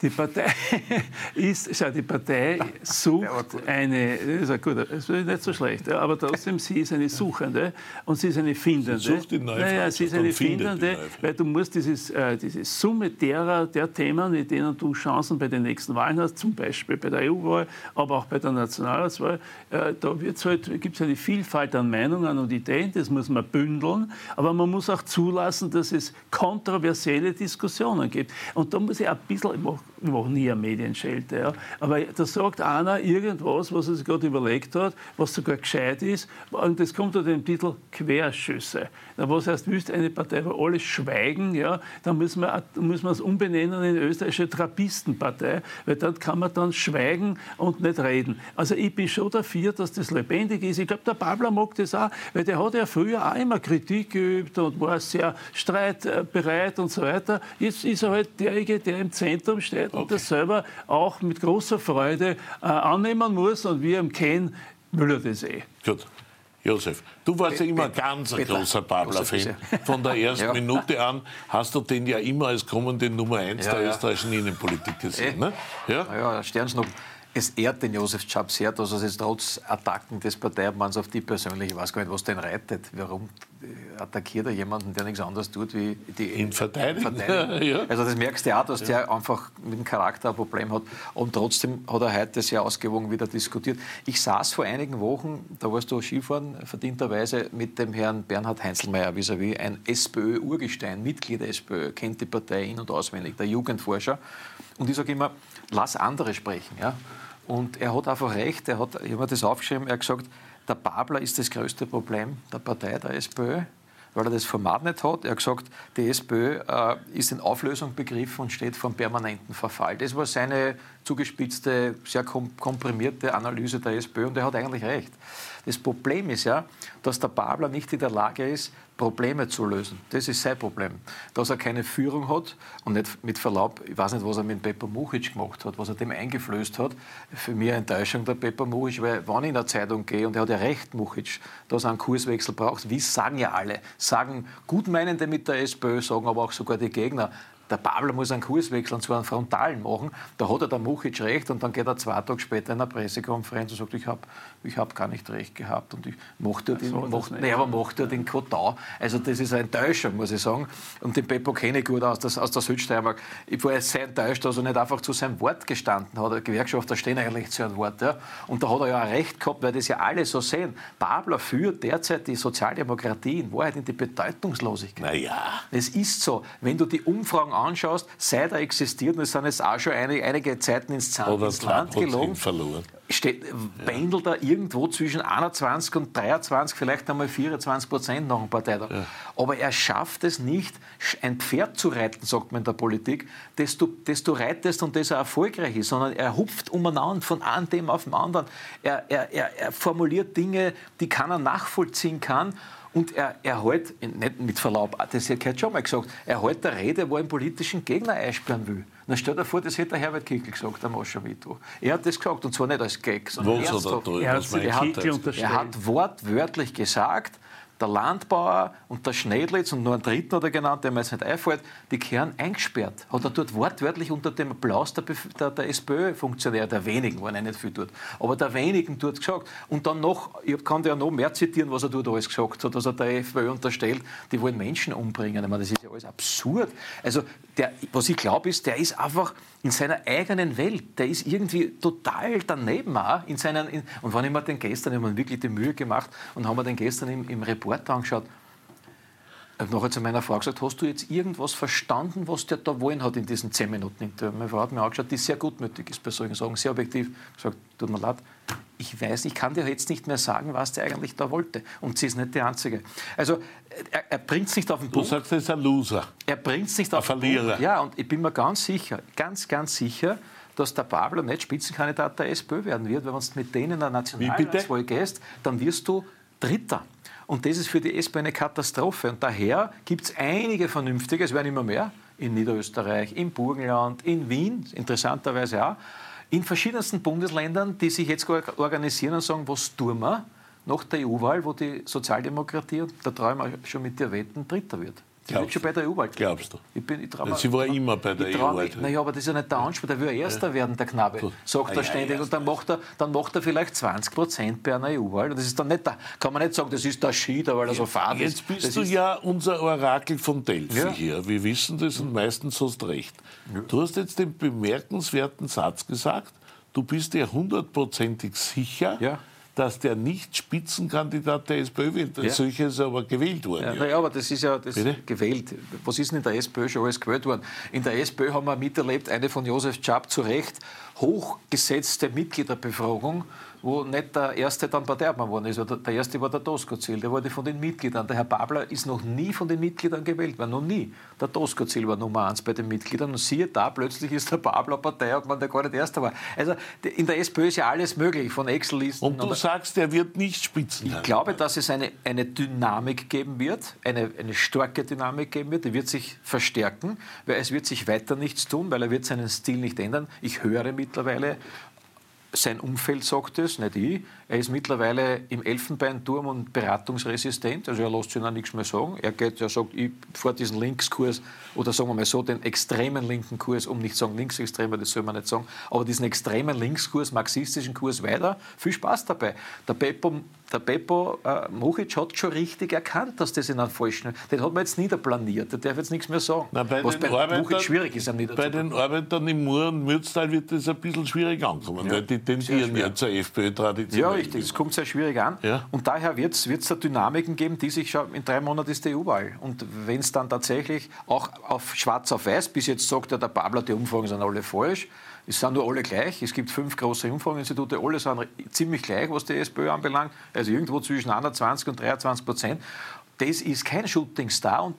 Die Partei ist, schau, die Partei sucht eine, das ist, gut, das ist nicht so schlecht, aber trotzdem, sie ist eine Suchende und sie ist eine Findende. Sie sucht die neue naja, sie ist eine Findende, weil du musst dieses, äh, diese Summe derer, der Themen, in denen du Chancen bei den nächsten Wahlen hast, zum Beispiel bei der EU-Wahl, aber auch bei der Nationalratswahl, äh, da halt, gibt es eine Vielfalt an Meinungen und Ideen, das muss man bündeln, aber man muss auch zulassen, dass es kontroversielle Diskussionen gibt. Und da muss ich ein bisschen, ich ich mache nie eine Medienschelte, ja. aber da sagt einer irgendwas, was er sich gerade überlegt hat, was sogar gescheit ist, und das kommt unter dem Titel Querschüsse. Na, was heißt, wüsst eine Partei, wo alle schweigen, ja, dann müssen wir, müssen wir es umbenennen in österreichische Trappistenpartei, weil dort kann man dann schweigen und nicht reden. Also ich bin schon dafür, dass das lebendig ist. Ich glaube, der Pabler mag das auch, weil der hat ja früher auch immer Kritik geübt und war sehr streitbereit und so weiter. Jetzt ist er halt derjenige, der im Zentrum steht Arbeit okay. und das selber auch mit großer Freude äh, annehmen muss. Und wir im Ken will er das eh. Gut. Josef, du warst ja immer ein ganz ein großer Babler-Fan. Von der ersten ja. Minute an hast du den ja immer als kommende Nummer eins ja, der ja. österreichischen Innenpolitik gesehen. Äh. Ne? Ja, ja Sternschnuppen es ehrt den Josef Chap sehr, dass er sich trotz Attacken des Parteimanns auf die persönlich, ich weiß gar nicht, was den reitet. Warum attackiert er jemanden, der nichts anderes tut, wie die ihn verteidigen? verteidigen. Ja. Also das merkst du auch, dass ja. der einfach mit dem Charakter ein Problem hat. Und trotzdem hat er heute sehr ausgewogen wieder diskutiert. Ich saß vor einigen Wochen, da warst du Skifahren, verdienterweise, mit dem Herrn Bernhard Heinzelmeier vis-à-vis, -vis, ein SPÖ-Urgestein, Mitglied der SPÖ, kennt die Partei in- und auswendig, der Jugendforscher. Und ich sage immer, lass andere sprechen. Ja? Und er hat einfach recht, er hat, ich habe mir das aufgeschrieben, er hat gesagt, der Babler ist das größte Problem der Partei, der SPÖ. weil er das Format nicht hat. Er hat gesagt, die SPÖ äh, ist in Auflösung begriffen und steht vor einem permanenten Verfall. Das war seine zugespitzte, sehr komprimierte Analyse der SPÖ und er hat eigentlich recht. Das Problem ist ja, dass der Babler nicht in der Lage ist, Probleme zu lösen. Das ist sein Problem. Dass er keine Führung hat und nicht mit Verlaub, ich weiß nicht, was er mit Pepper Muchic gemacht hat, was er dem eingeflößt hat. Für mich eine Enttäuschung der Pepper Muchic, weil wenn ich in der Zeitung gehe, und er hat ja recht, Muchic, dass er einen Kurswechsel braucht, wie sagen ja alle, sagen Gutmeinende mit der SPÖ, sagen aber auch sogar die Gegner, der Babler muss einen Kurswechsel, und zwar einen frontalen machen. Da hat er der Muchic recht und dann geht er zwei Tage später in einer Pressekonferenz und sagt, ich habe ich hab gar nicht recht gehabt und ich mochte den, so, macht, nee, aber macht den Kotau. Also das ist eine Enttäuschung, muss ich sagen. Und den Beppo kenne ich gut aus, das, aus der Südsteiermark. Ich war sehr enttäuscht, dass er nicht einfach zu seinem Wort gestanden hat. Gewerkschafter stehen eigentlich zu einem Wort. Ja. Und da hat er ja auch recht gehabt, weil das ja alle so sehen. Babler führt derzeit die Sozialdemokratie in Wahrheit in die Bedeutungslosigkeit. Naja. Es ist so. Wenn du die Umfragen anschaust, seit er existiert, und es sind jetzt auch schon einige, einige Zeiten ins, Zahn, ins Land gelogen, verloren. Steht, pendelt er irgendwo zwischen 21 und 23, vielleicht einmal 24 Prozent nach einem Parteitag. Ja. Aber er schafft es nicht, ein Pferd zu reiten, sagt man in der Politik, das du, das du reitest und das er erfolgreich ist, sondern er hupft umeinander von einem Thema auf dem anderen. Er, er, er, er formuliert Dinge, die keiner nachvollziehen kann und er, er hält, nicht mit Verlaub, das hat schon mal gesagt, er hält eine Rede, wo er einen politischen Gegner einsperren will. Dann stell dir vor, das hätte der Herbert Kickl gesagt am Aschermittwoch. Er hat das gesagt, und zwar nicht als Gag, sondern ernsthaft. Er, er, hat, er hat wortwörtlich gesagt, der Landbauer und der Schnedlitz und nur ein dritten oder genannt, der mir jetzt nicht einfällt, die kehren eingesperrt. Hat er dort wortwörtlich unter dem Applaus der, der, der SPÖ-Funktionäre, der wenigen, waren ja nicht viel dort, aber der wenigen dort gesagt. Und dann noch, ich kann dir ja noch mehr zitieren, was er dort alles gesagt hat, dass er der FPÖ unterstellt, die wollen Menschen umbringen. Ich meine, das ist ja alles absurd. Also, der, was ich glaube, ist, der ist einfach in seiner eigenen Welt. Der ist irgendwie total daneben auch. In seinen, in, und wenn ich mir den gestern, ich habe mir wirklich die Mühe gemacht und haben wir den gestern im, im Reporter angeschaut, nachher zu meiner Frau gesagt, hast du jetzt irgendwas verstanden, was der da wollen hat in diesen zehn Minuten Interview? Meine Frau hat mir angeschaut, die sehr gutmütig ist bei solchen Sachen, sehr objektiv. Ich gesagt, tut mir leid, ich weiß, ich kann dir jetzt nicht mehr sagen, was der eigentlich da wollte. Und sie ist nicht die Einzige. Also er, er bringt es nicht auf den Punkt. Du sagst, er ist ein Loser. Er bringt es nicht auf den Verlierer. Punkt. Ja, und ich bin mir ganz sicher, ganz, ganz sicher, dass der Pablo nicht Spitzenkandidat der SPÖ werden wird. Wenn du mit denen in der Nationalratswahl gehst, dann wirst du Dritter. Und das ist für die SPÖ eine Katastrophe. Und daher gibt es einige Vernünftige, es werden immer mehr, in Niederösterreich, im Burgenland, in Wien, interessanterweise auch, in verschiedensten Bundesländern, die sich jetzt organisieren und sagen, was tun wir nach der EU-Wahl, wo die Sozialdemokratie, da ich mir schon mit dir wetten, Dritter wird. Sie wird schon bei der EU-Wahl. Glaubst du? Ich bin, ich trau, Sie war immer bei der EU-Wahl. Naja, aber das ist ja nicht der Anspruch. Der will Erster ja. werden, der Knabe, Gut. sagt er ständig. Und dann macht er, dann macht er vielleicht 20 Prozent bei einer EU-Wahl. Das ist dann nicht, der, kann man nicht sagen, das ist der Schieder, weil er so fad ist. Jetzt bist das du ja unser Orakel von Delphi ja. hier. Wir wissen das und meistens hast recht. Ja. Du hast jetzt den bemerkenswerten Satz gesagt, du bist dir hundertprozentig sicher, ja dass der nicht Spitzenkandidat der SPÖ wird. Ja. Solche ist aber gewählt worden. Ja, ja. aber das ist ja das gewählt. Was ist denn in der SPÖ schon alles gewählt worden? In der SPÖ haben wir miterlebt, eine von Josef Czap zu Recht hochgesetzte Mitgliederbefragung wo nicht der Erste dann Parteiobmann geworden ist. Der Erste war der Tosco-Ziel, der wurde von den Mitgliedern. Der Herr Babler ist noch nie von den Mitgliedern gewählt worden, noch nie. Der Tosco-Ziel war Nummer eins bei den Mitgliedern und siehe da, plötzlich ist der Babler Parteiobmann, der gar nicht Erster war. Also in der SPÖ ist ja alles möglich, von Excel-Listen. Und du sagst, der wird nicht spitzen. Ich glaube, dass es eine, eine Dynamik geben wird, eine, eine starke Dynamik geben wird, die wird sich verstärken, weil es wird sich weiter nichts tun, weil er wird seinen Stil nicht ändern. Ich höre mittlerweile sein Umfeld sagt es, nicht ich. Er ist mittlerweile im Elfenbeinturm und beratungsresistent, also er lässt sich noch nichts mehr sagen. Er geht, er sagt, ich fahre diesen Linkskurs oder sagen wir mal so, den extremen linken Kurs, um nicht zu sagen linksextremer, das soll man nicht sagen, aber diesen extremen Linkskurs, marxistischen Kurs weiter. Viel Spaß dabei. Der Beppo, der Beppo äh, Mochic hat schon richtig erkannt, dass das in einem falschen, den hat man jetzt niederplaniert, der darf jetzt nichts mehr sagen. Na, bei Was bei Arbeitern, Mochic schwierig ist, am Bei den Arbeitern im Mur und Mürztal wird das ein bisschen schwierig ankommen, ja, weil die tendieren ja zur FPÖ-Tradition. Ja, richtig, es kommt sehr schwierig an. Ja. Und daher wird es da Dynamiken geben, die sich schon in drei Monaten ist die EU-Wahl. Und wenn es dann tatsächlich auch auf schwarz auf weiß, bis jetzt sagt ja der Babler, die Umfragen sind alle falsch, es sind nur alle gleich. Es gibt fünf große Umfrageinstitute, alle sind ziemlich gleich, was die SPÖ anbelangt. Also irgendwo zwischen 21 und 23 Prozent. das ist kein Shootingstar und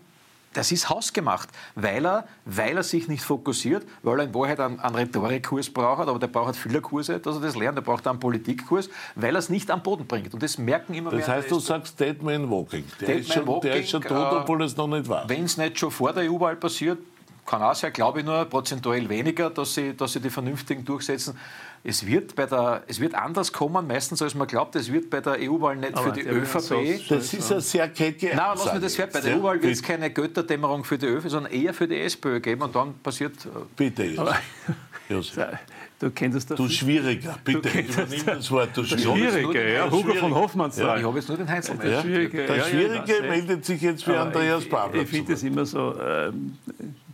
das ist hausgemacht, weil er, weil er sich nicht fokussiert, weil er in Wahrheit einen, einen Rhetorikkurs braucht, aber der braucht viele Kurse, dass er das lernt, der braucht einen Politikkurs, weil er es nicht am Boden bringt. Und das merken immer das mehr. Das heißt, du sagst Dead Man Walking. Der, Dead ist, schon, walking, der ist schon tot, obwohl es noch nicht war. Wenn es nicht schon vor der EU-Wahl passiert, kann auch sein, glaube ich nur, prozentuell weniger, dass sie, dass sie die Vernünftigen durchsetzen. Es wird, bei der, es wird anders kommen, meistens als man glaubt. Es wird bei der EU-Wahl nicht Aber für die ÖVP. So, das ist eine sehr kecke Nein, lass mich das fern. Bei der EU-Wahl wird es keine Götterdämmerung für die ÖVP, sondern eher für die SPÖ geben und dann passiert. Äh, Bitte, Josef. Du kennst das. Du Schwieriger, bitte übernimm das Wort. Du Schwieriger, ja. Hugo von Hoffmannsthal. Ja. Ich habe jetzt nur den Heinzel. Der Schwierige, der Schwierige ja, meldet sich jetzt für Andreas Pablo. Ich, ich finde es immer so ähm,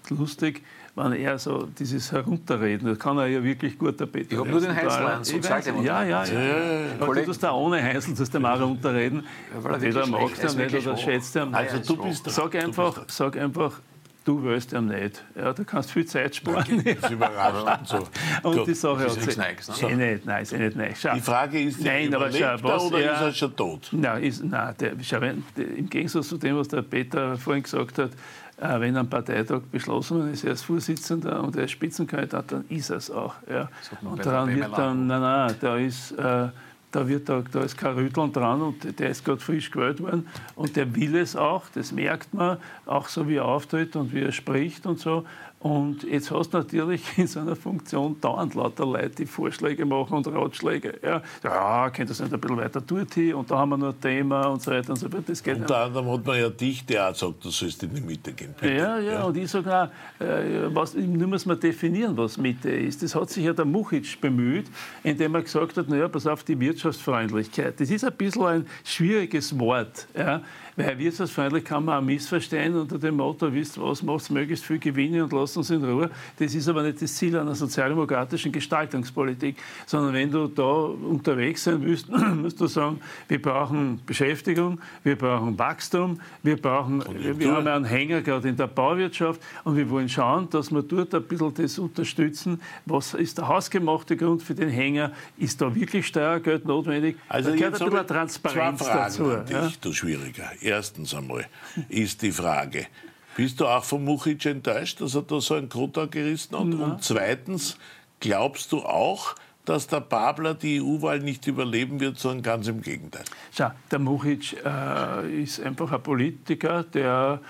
lustig, wenn er so dieses Herunterreden, das kann er ja wirklich gut, der Peter. Ich habe nur den Heinzel an, so weiß, Ja, ja, ja. ja. Aber du tust da ohne Heinzel, das dem auch runterreden. Ja, Weder magst du ihn nicht oder schätzt ihn. Also du bist Sag einfach, sag einfach, du willst ihm nicht. Ja, du kannst viel Zeit sparen. Okay, das ist überraschend. So. Und Gut. die Sache hat sich... So. Eh nicht, nein, ist eh nicht nein. Schau. Die Frage ist, nein, aber schau, was oder er, ist er schon tot? Nein, ist, nein der, schau, wenn, im Gegensatz zu dem, was der Peter vorhin gesagt hat, äh, wenn ein Parteitag beschlossen ist, er ist Vorsitzender und er ist Spitzenkandidat, dann ist er es auch. Ja. Und daran wird dann, nein, nein, da ist... Äh, da, wird da, da ist kein Rütteln dran und der ist gerade frisch gewählt worden und der will es auch, das merkt man, auch so wie er auftritt und wie er spricht und so. Und jetzt hast du natürlich in so einer Funktion dauernd lauter Leute, die Vorschläge machen und Ratschläge. Ja, ja könnte es nicht ein bisschen weiter dorthin und da haben wir noch ein Thema und so weiter und so fort. Das geht Unter anderem hat man ja dich, der auch sagt, du sollst in die Mitte gehen. Bitte. Ja, ja, ja, und ich sage auch, äh, was, nur muss man definieren, was Mitte ist. Das hat sich ja der Muchitsch bemüht, indem er gesagt hat, naja, pass auf die Wirtschaftsfreundlichkeit. Das ist ein bisschen ein schwieriges Wort. Ja. Weil wirtschaftsfreundlich kann man auch missverstehen unter dem Motto, wisst was, macht möglichst viel Gewinne und lasst uns in Ruhe. Das ist aber nicht das Ziel einer sozialdemokratischen Gestaltungspolitik, sondern wenn du da unterwegs sein willst, musst du sagen, wir brauchen Beschäftigung, wir brauchen Wachstum, wir brauchen, wir haben einen Hänger gerade in der Bauwirtschaft und wir wollen schauen, dass wir dort ein bisschen das unterstützen. Was ist der hausgemachte Grund für den Hänger? Ist da wirklich Steuergeld notwendig? Also da gehört ein bisschen Transparenz dazu. Dich, ja? du Schwieriger. Erstens einmal ist die Frage, bist du auch von Muchic enttäuscht, dass er da so einen Kota gerissen hat? Ja. Und zweitens, glaubst du auch, dass der Babler die EU-Wahl nicht überleben wird, sondern ganz im Gegenteil. Schau, der Muchic äh, ist einfach ein Politiker, der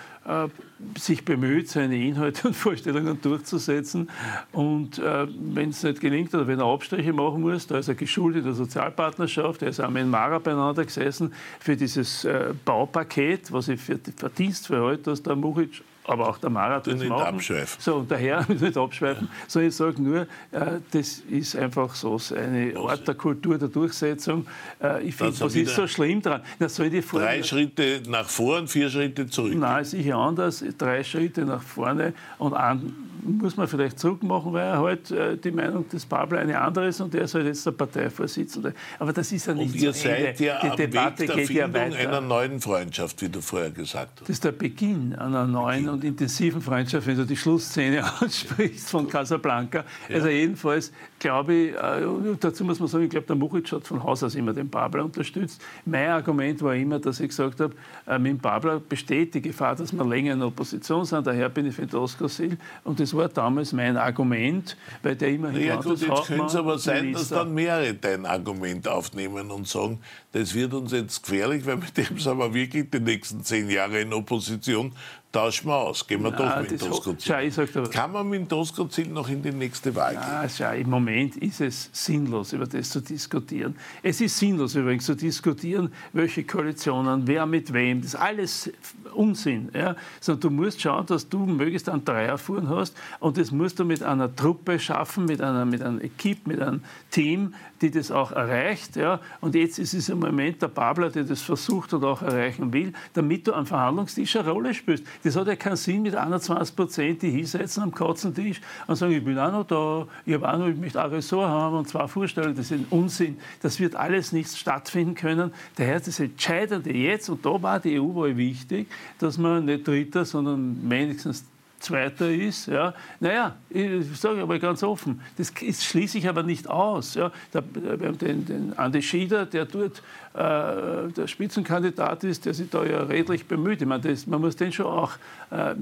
sich bemüht, seine Inhalte und Vorstellungen durchzusetzen. Und äh, wenn es nicht gelingt oder wenn er Abstriche machen muss, da ist er geschult in der Sozialpartnerschaft, er ist auch mit Mara beieinander gesessen für dieses äh, Baupaket, was ich für die Verdienst für heute, dass der Muchic aber auch der Marathon nicht machen. abschweifen. So, und daher nicht abschweifen, ja. sondern ich sage nur, äh, das ist einfach so eine Art der Kultur der Durchsetzung. Äh, ich finde, was ist so schlimm dran? Na, soll die drei Schritte nach vorne, vier Schritte zurück. Nein, sicher anders. Drei Schritte nach vorne und ein muss man vielleicht zurückmachen, weil er halt äh, die Meinung des Pablo eine andere ist und er ist halt jetzt der Parteivorsitzende. Aber das ist ja nicht Und ihr so seid ja die am Debatte Weg der geht ja weiter. einer neuen Freundschaft, wie du vorher gesagt hast. Das ist der Beginn einer neuen Beginn. und intensiven Freundschaft, wenn du die Schlussszene ansprichst von Casablanca. Ja. Also jedenfalls glaube ich, äh, dazu muss man sagen, ich glaube, der Muchitsch hat von Haus aus immer den Pablo unterstützt. Mein Argument war immer, dass ich gesagt habe, äh, mit dem Pablo besteht die Gefahr, dass wir länger in Opposition sind. Daher bin ich für den Oskar Sil und das war damals mein Argument, weil der immerhin ja, gut, jetzt könnte es aber sein, dass dann mehrere dein Argument aufnehmen und sagen, das wird uns jetzt gefährlich, weil mit dem sind wir wirklich die nächsten zehn Jahre in Opposition tauschen wir aus, gehen wir Nein, doch mit Doskozil. Kann man mit Doskozil noch in die nächste Wahl gehen? Ja, schau, Im Moment ist es sinnlos, über das zu diskutieren. Es ist sinnlos übrigens zu diskutieren, welche Koalitionen, wer mit wem, das ist alles Unsinn. Ja? Sondern du musst schauen, dass du möglichst einen Dreierfuhren hast und das musst du mit einer Truppe schaffen, mit einer, mit einem Equipe, mit einem Team, die das auch erreicht. Ja? Und jetzt ist es im Moment der Babler, der das versucht und auch erreichen will, damit du am Verhandlungstisch eine Rolle spielst. Das hat ja keinen Sinn mit 21 Prozent, die hinsetzen am Katzentisch und sagen, ich bin auch noch da, ich, habe auch noch, ich möchte ein Ressort haben und zwei Vorstellungen. Das ist ein Unsinn. Das wird alles nicht stattfinden können. Daher das Entscheidende jetzt, und da war die EU-Wahl wichtig, dass man nicht Dritter, sondern wenigstens Zweiter ist. Ja. Naja, ich sage aber ganz offen, das schließe ich aber nicht aus. Ja. Der, den, den Andi Schieder, der dort äh, der Spitzenkandidat ist, der sich da ja redlich bemüht. Ich meine, das, man muss den schon auch äh,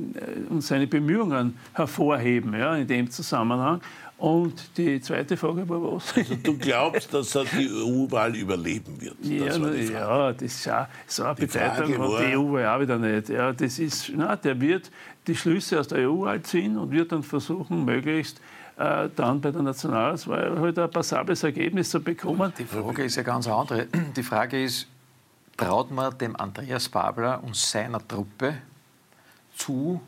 und seine Bemühungen hervorheben ja, in dem Zusammenhang. Und die zweite Frage war was? Also du glaubst, dass er die EU-Wahl überleben wird? Ja, das ja, das ist ja so eine Bedeutung hat die EU-Wahl auch wieder nicht. Ja, das ist, na, der wird die Schlüsse aus der EU-Wahl ziehen und wird dann versuchen, möglichst äh, dann bei der Nationalratswahl halt ein passables Ergebnis zu bekommen. Die Frage ist ja ganz andere. Die Frage ist, traut man dem Andreas Babler und seiner Truppe zu,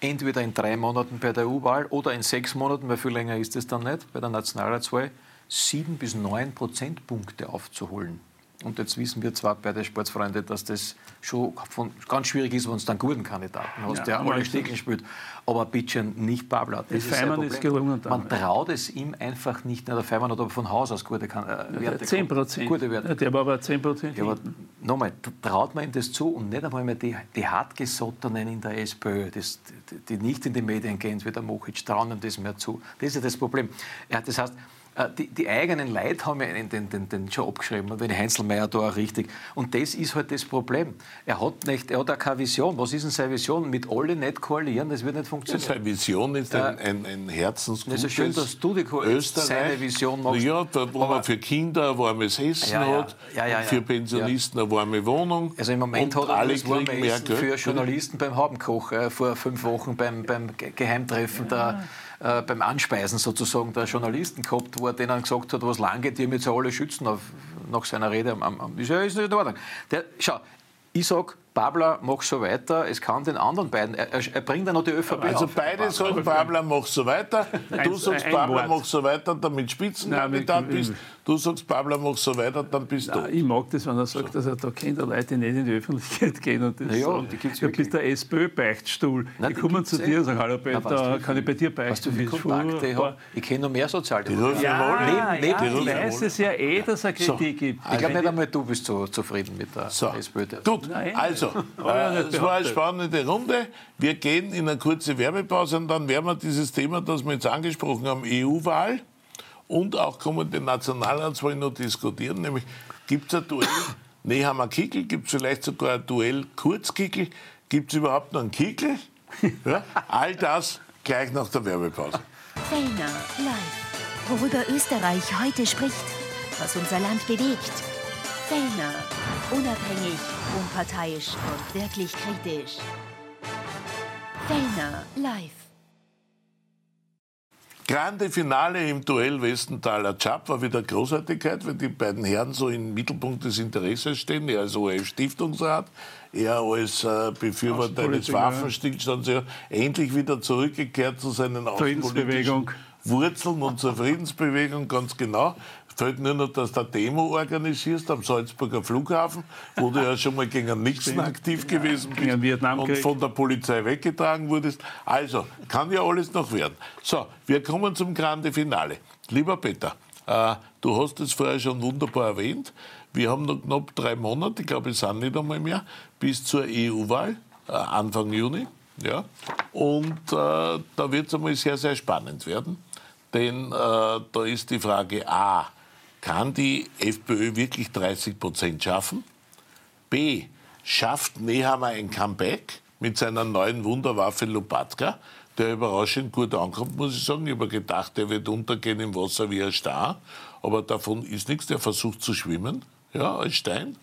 entweder in drei Monaten bei der EU-Wahl oder in sechs Monaten, weil viel länger ist es dann nicht, bei der Nationalratswahl, sieben bis neun Prozentpunkte aufzuholen. Und jetzt wissen wir zwar bei den Sportsfreunden, dass das schon von, ganz schwierig ist, wenn es dann guten Kandidaten hast, ja, der alle Stecken spielt. Aber bitte nicht Babler. Das ist Feimann ist gelungen. Man traut es ihm einfach nicht. Der Feimann hat aber von Haus aus gute äh, Werte. 10 Prozent. Gute Werte. der war aber 10 Prozent. Ja, nochmal, traut man ihm das zu und nicht einmal mehr die, die Hartgesottenen in der SPÖ, das, die, die, nicht in die Medien gehen, wie der Mochic, trauen ihm das mehr zu. Das ist ja das Problem. Ja, das heißt, die, die, eigenen Leute haben ja den, den, den Job geschrieben, wenn Heinzelmeier da auch richtig. Und das ist halt das Problem. Er hat, nicht, er hat auch keine Vision. Was ist denn seine Vision? Mit allen nicht koalieren, das wird nicht funktionieren. seine Vision ist ein, ein, ein Herzensgutes Es ist schön, dass du die Österreich, seine Vision machst. Ja, da, wo man für Kinder ein warmes Essen ja, ja, hat, ja, für Pensionisten eine warme Wohnung. Also im Moment hat er alle das warme Essen für Journalisten beim Habenkoch äh, vor fünf Wochen beim, beim Geheimtreffen der äh, beim Anspeisen sozusagen der Journalisten gehabt, wo er denen gesagt hat, was lang geht, die haben jetzt alle schützen auf, nach seiner Rede. Am, am, ist ja ist nicht in Ordnung. Der, schau, ich sage, Babler, mach so weiter. Es kann den anderen beiden. Er, er bringt dann noch die ÖVP Also auf. beide sagen, Babler, mach so weiter. Du sagst, Babler, mach so weiter, damit Spitzenkandidat bist. Du sagst, Babler, mach so weiter, dann bist Nein, du. Ich mag das, wenn er sagt, dass er da kennt Leute, nicht in die Öffentlichkeit gehen und das ja, sagen. Die gibt's du bist der SPÖ-Beichtstuhl. Die, kommen zu dir und sagen, hallo Peter, kann ich bei dir beichten? Weißt du, Kontakte ich, ich kenne noch mehr Sozialdemokraten. Ja, ja, ja, ich weiß es ja eh, dass er Kritik gibt. Ich glaube nicht einmal, du bist so zufrieden mit der SPÖ. Gut, also, es war eine spannende Runde. Wir gehen in eine kurze Werbepause und dann werden wir dieses Thema, das wir jetzt angesprochen haben, EU-Wahl und auch kommende Nationalratswahl noch diskutieren. Nämlich, gibt es ein Duell Nehammer Kickel? Gibt es vielleicht sogar ein Duell Kurzkickel? Gibt es überhaupt noch einen Kickel? Ja, all das gleich nach der Werbepause. Fellner live. Worüber Österreich heute spricht, was unser Land bewegt. Fellner. Unabhängig, unparteiisch und wirklich kritisch. Fellner live. Grande Finale im Duell Westenthaler Chap war wieder Großartigkeit, weil die beiden Herren so im Mittelpunkt des Interesses stehen. Er als ORF-Stiftungsrat, er als äh, Befürworter eines Waffenstillstands, ja, endlich wieder zurückgekehrt zu seinen Friedensbewegung. Wurzeln und zur Friedensbewegung, ganz genau. Fällt nur noch, dass du eine Demo organisierst am Salzburger Flughafen, wo du ja schon mal gegen Nixon aktiv gewesen bist und von der Polizei weggetragen wurdest. Also, kann ja alles noch werden. So, wir kommen zum Grande Finale. Lieber Peter, äh, du hast es vorher schon wunderbar erwähnt. Wir haben noch knapp drei Monate, ich glaube, es sind nicht einmal mehr, bis zur EU-Wahl, äh, Anfang Juni. Ja? Und äh, da wird es einmal sehr, sehr spannend werden. Denn äh, da ist die Frage A, kann die FPÖ wirklich 30 Prozent schaffen? B. Schafft Nehammer ein Comeback mit seiner neuen Wunderwaffe Lubatka, der überraschend gut ankommt, muss ich sagen. Ich habe gedacht, der wird untergehen im Wasser wie ein Star, aber davon ist nichts. Der versucht zu schwimmen, ja, als Stein.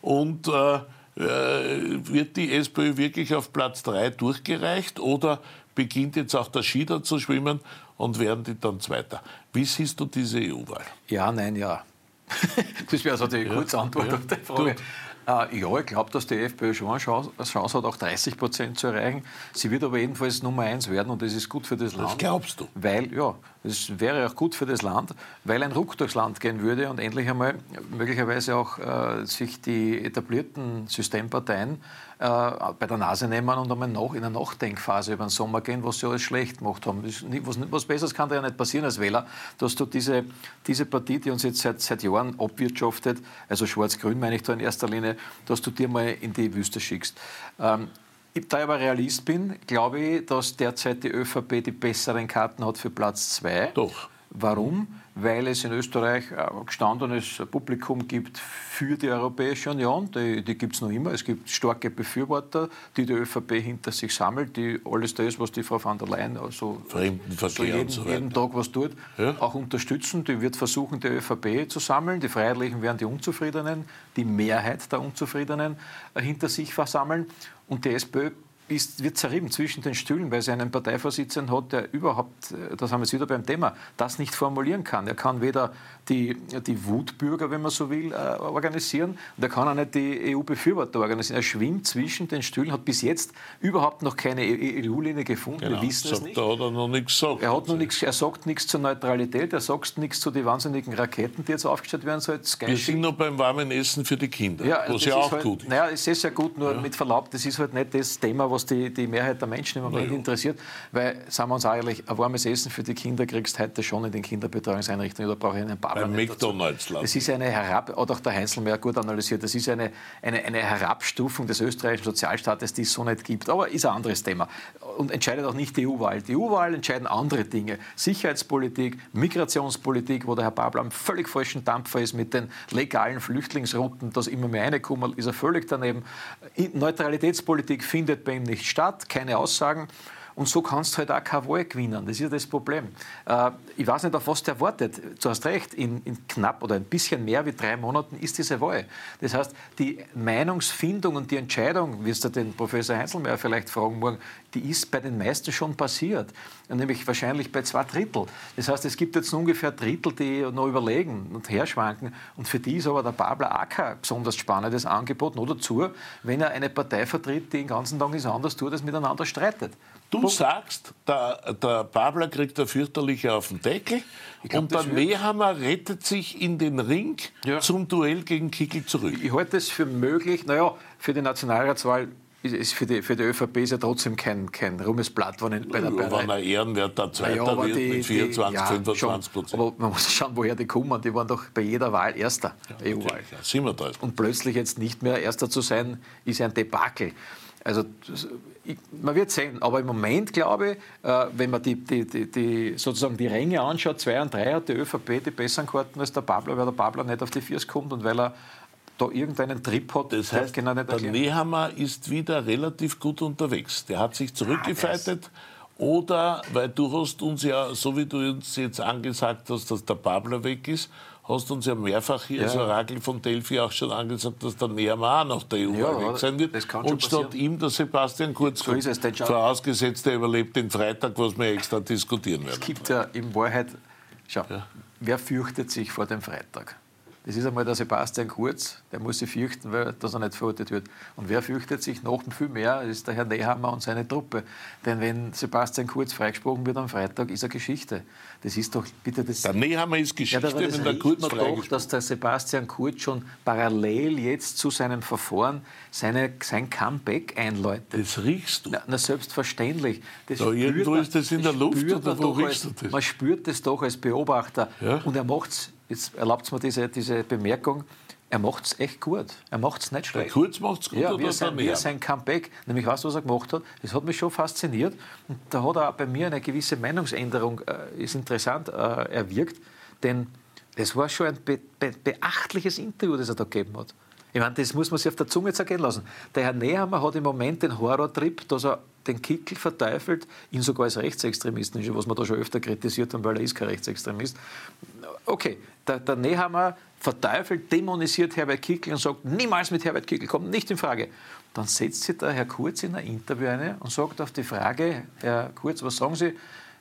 Und äh, äh wird die SPÖ wirklich auf Platz 3 durchgereicht oder beginnt jetzt auch der Schieder zu schwimmen und werden die dann Zweiter. Wie siehst du diese EU-Wahl? Ja, nein, ja. das wäre also die ja, kurze Antwort ja, auf die Frage. Äh, ja, ich glaube, dass die FPÖ schon eine Chance, eine Chance, hat, auch 30 Prozent zu erreichen. Sie wird aber jedenfalls Nummer eins werden und das ist gut für das Land. Das glaubst du? Weil, ja, das wäre auch gut für das Land, weil ein Ruck durchs Land gehen würde und endlich einmal möglicherweise auch äh, sich die etablierten Systemparteien bei der Nase nehmen und einmal nach, in eine Nachdenkphase über den Sommer gehen, was sie alles schlecht gemacht haben. Was, was, Besseres kann da ja nicht passieren als Wähler, dass du diese, diese Partie, die uns jetzt seit, seit Jahren abwirtschaftet, also Schwarz-Grün meine ich da in erster Linie, dass du dir mal in die Wüste schickst. Ähm, da ich aber Realist bin, glaube ich, dass derzeit die ÖVP die besseren Karten hat für Platz 2. Doch. Warum? Weil es in Österreich ein gestandenes Publikum gibt für die Europäische Union. Die, die gibt es noch immer. Es gibt starke Befürworter, die die ÖVP hinter sich sammelt, die alles das, was die Frau von der Leyen also so jeden, so jeden, Tag was tut, ja? auch unterstützen. Die wird versuchen, die ÖVP zu sammeln. Die Freiheitlichen werden die Unzufriedenen, die Mehrheit der Unzufriedenen hinter sich versammeln. Und die SPÖ ist, wird zerrieben zwischen den Stühlen, weil sie einen Parteivorsitzenden hat, der überhaupt, äh, das haben wir jetzt wieder beim Thema, das nicht formulieren kann. Er kann weder die, die Wutbürger, wenn man so will, äh, organisieren und er kann auch nicht die EU-Befürworter organisieren. Er schwimmt zwischen den Stühlen, hat bis jetzt überhaupt noch keine EU-Linie gefunden. Genau. Wir wissen sagt, es nicht. Da hat er noch nichts gesagt. Er, hat noch nichts, er sagt nichts zur Neutralität, er sagt nichts zu den wahnsinnigen Raketen, die jetzt aufgestellt werden sollen. Wir sind noch beim warmen Essen für die Kinder, ja, was ja auch halt, gut ist. Naja, es ist ja gut, nur ja. mit Verlaub, das ist halt nicht das Thema, was die, die Mehrheit der Menschen im Moment ja. interessiert. Weil, sagen wir uns ehrlich, ein warmes Essen für die Kinder kriegst du heute schon in den Kinderbetreuungseinrichtungen. Da brauche ich einen Papa. Beim McDonalds. Das ist eine Herab, hat auch der Heinzelmeier gut analysiert, das ist eine, eine, eine Herabstufung des österreichischen Sozialstaates, die es so nicht gibt. Aber ist ein anderes Thema. Und entscheidet auch nicht die EU-Wahl. Die EU-Wahl entscheiden andere Dinge. Sicherheitspolitik, Migrationspolitik, wo der Herr Babler am völlig falschen Dampfer ist mit den legalen Flüchtlingsrouten, dass immer mehr reinkommen, ist er völlig daneben. Neutralitätspolitik findet bei ihm nicht statt, keine Aussagen. Und so kannst du halt auch keine Wahl gewinnen. Das ist ja das Problem. Äh, ich weiß nicht, auf was der wartet. Du hast recht, in, in, knapp oder ein bisschen mehr wie drei Monaten ist diese Wahl. Das heißt, die Meinungsfindung und die Entscheidung, wirst du den Professor Heinzelmeier vielleicht fragen morgen, die ist bei den meisten schon passiert. Nämlich wahrscheinlich bei zwei Drittel. Das heißt, es gibt jetzt ungefähr Drittel, die noch überlegen und herschwanken. Und für die ist aber der Babler auch kein besonders spannendes Angebot. Nur dazu, wenn er eine Partei vertritt, die den ganzen Tag nichts anderes tut, als miteinander streitet. Du Punkt. sagst, der, der Babler kriegt der fürchterliche auf den Deckel glaub, und der Nehammer rettet sich in den Ring ja. zum Duell gegen Kickel zurück. Ich halte es für möglich, naja, für die Nationalratswahl ist für, die, für die ÖVP ist ja trotzdem kein, kein Blatt, wenn bei der ja, Wenn er ehrenwerter Zweiter ja, wird die, mit 24, die, ja, 25 Prozent. Aber man muss schauen, woher die kommen. Die waren doch bei jeder Wahl Erster, ja, EU-Wahl. Ja, Und plötzlich jetzt nicht mehr Erster zu sein, ist ein Debakel. Also ich, man wird sehen, aber im Moment glaube ich, äh, wenn man die, die, die, die, sozusagen die Ränge anschaut, 2 und 3 hat die ÖVP die besseren Karten als der Pablo, weil der Pablo nicht auf die Viers kommt und weil er da irgendeinen Trip hat. Das heißt, genau der Nehammer ist wieder relativ gut unterwegs. Der hat sich zurückgefeitet. Oder, weil du hast uns ja, so wie du uns jetzt angesagt hast, dass der Pablo weg ist, hast uns ja mehrfach hier, ja. also Ragel von Delphi auch schon angesagt, dass der auch nach der EU ja, weg sein wird. Und statt ihm der Sebastian Kurz so ist es, vorausgesetzt, er überlebt den Freitag, was wir extra diskutieren werden. Es gibt ja in Wahrheit, schau, ja. wer fürchtet sich vor dem Freitag? Das ist einmal der Sebastian Kurz, der muss sich fürchten, weil, dass er nicht verurteilt wird. Und wer fürchtet sich noch viel mehr, das ist der Herr Nehammer und seine Truppe. Denn wenn Sebastian Kurz freigesprochen wird am Freitag, ist er Geschichte. Das ist doch bitte das. Der Nehammer ist Geschichte, ja, wenn der Kurz doch, dass der Sebastian Kurz schon parallel jetzt zu seinem Verfahren seine, sein Comeback einläutet. Das riechst du. Na, na selbstverständlich. Das da irgendwo man, ist das in der Luft oder wo riechst du das? Man spürt das doch als Beobachter. Ja? Und er macht es jetzt erlaubt es mir diese, diese Bemerkung, er macht es echt gut. Er macht es nicht schlecht. Der Kurz macht es gut ja, wie sein, wie sein Comeback, nämlich weißt du, was er gemacht hat? Das hat mich schon fasziniert. Und da hat er auch bei mir eine gewisse Meinungsänderung, äh, ist interessant, äh, erwirkt. Denn das war schon ein be be beachtliches Interview, das er da gegeben hat. Ich meine, das muss man sich auf der Zunge zergehen lassen. Der Herr Nehammer hat im Moment den Horrortrip, dass er den Kickel verteufelt, ihn sogar als Rechtsextremisten, was wir da schon öfter kritisiert haben, weil er ist kein Rechtsextremist. Okay, der, der Nehammer verteufelt, dämonisiert Herbert Kickel und sagt, niemals mit Herbert Kickel, kommt nicht in Frage. Dann setzt sich der Herr Kurz in ein Interview ein und sagt auf die Frage, Herr Kurz, was sagen Sie,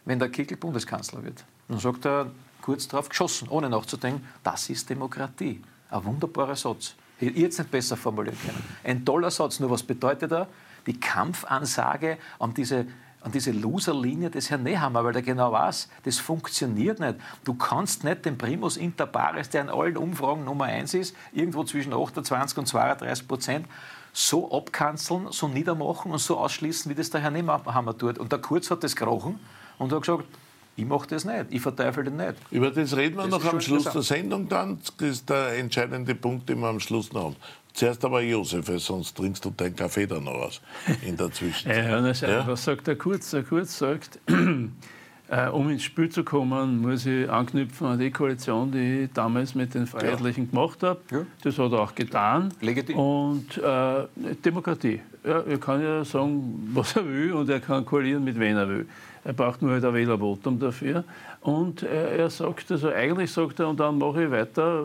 wenn der Kickel Bundeskanzler wird? Dann sagt er kurz darauf geschossen, ohne nachzudenken, das ist Demokratie. Ein wunderbarer Satz. Ich jetzt nicht besser formulieren können. Ein toller Satz, nur was bedeutet er? Die Kampfansage an diese an diese Loserlinie des Herrn Nehammer, weil der genau weiß, das funktioniert nicht. Du kannst nicht den Primus inter pares, der in allen Umfragen Nummer eins ist, irgendwo zwischen 28 und 32 Prozent, so abkanzeln, so niedermachen und so ausschließen, wie das der Herr Nehammer tut. Und der Kurz hat das gerochen und hat gesagt, ich mache das nicht, ich verteufel den nicht. Über das reden wir das noch am Schluss der Sendung dann. Das ist der entscheidende Punkt, den wir am Schluss noch haben. Zuerst aber Josef, sonst trinkst du deinen Kaffee dann noch aus in der Zwischenzeit. ja, ja? Was sagt der Kurz? Der Kurz sagt, äh, um ins Spiel zu kommen, muss ich anknüpfen an die Koalition, die ich damals mit den Freiheitlichen ja. gemacht habe. Ja. Das hat er auch getan. Legitim. Und äh, Demokratie. Ja, er kann ja sagen, was er will und er kann koalieren mit wem er will. Er braucht nur halt ein Wählervotum dafür. Und er, er sagt, also eigentlich sagt er, und dann mache ich weiter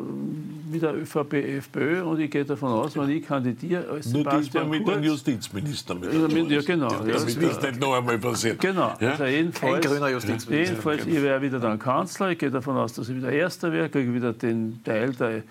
mit der ÖVP, FPÖ und ich gehe davon aus, wenn ich kandidiere als Nur diesmal mit dem Justizminister. Mit ja, mit, ja, genau. Ja, das ist nicht noch einmal passiert. Genau. Ja? Also jedenfalls, Kein grüner Justizminister. Jedenfalls, ich wäre wieder dann Kanzler. Ich gehe davon aus, dass ich wieder Erster wäre, kriege wieder den Teil der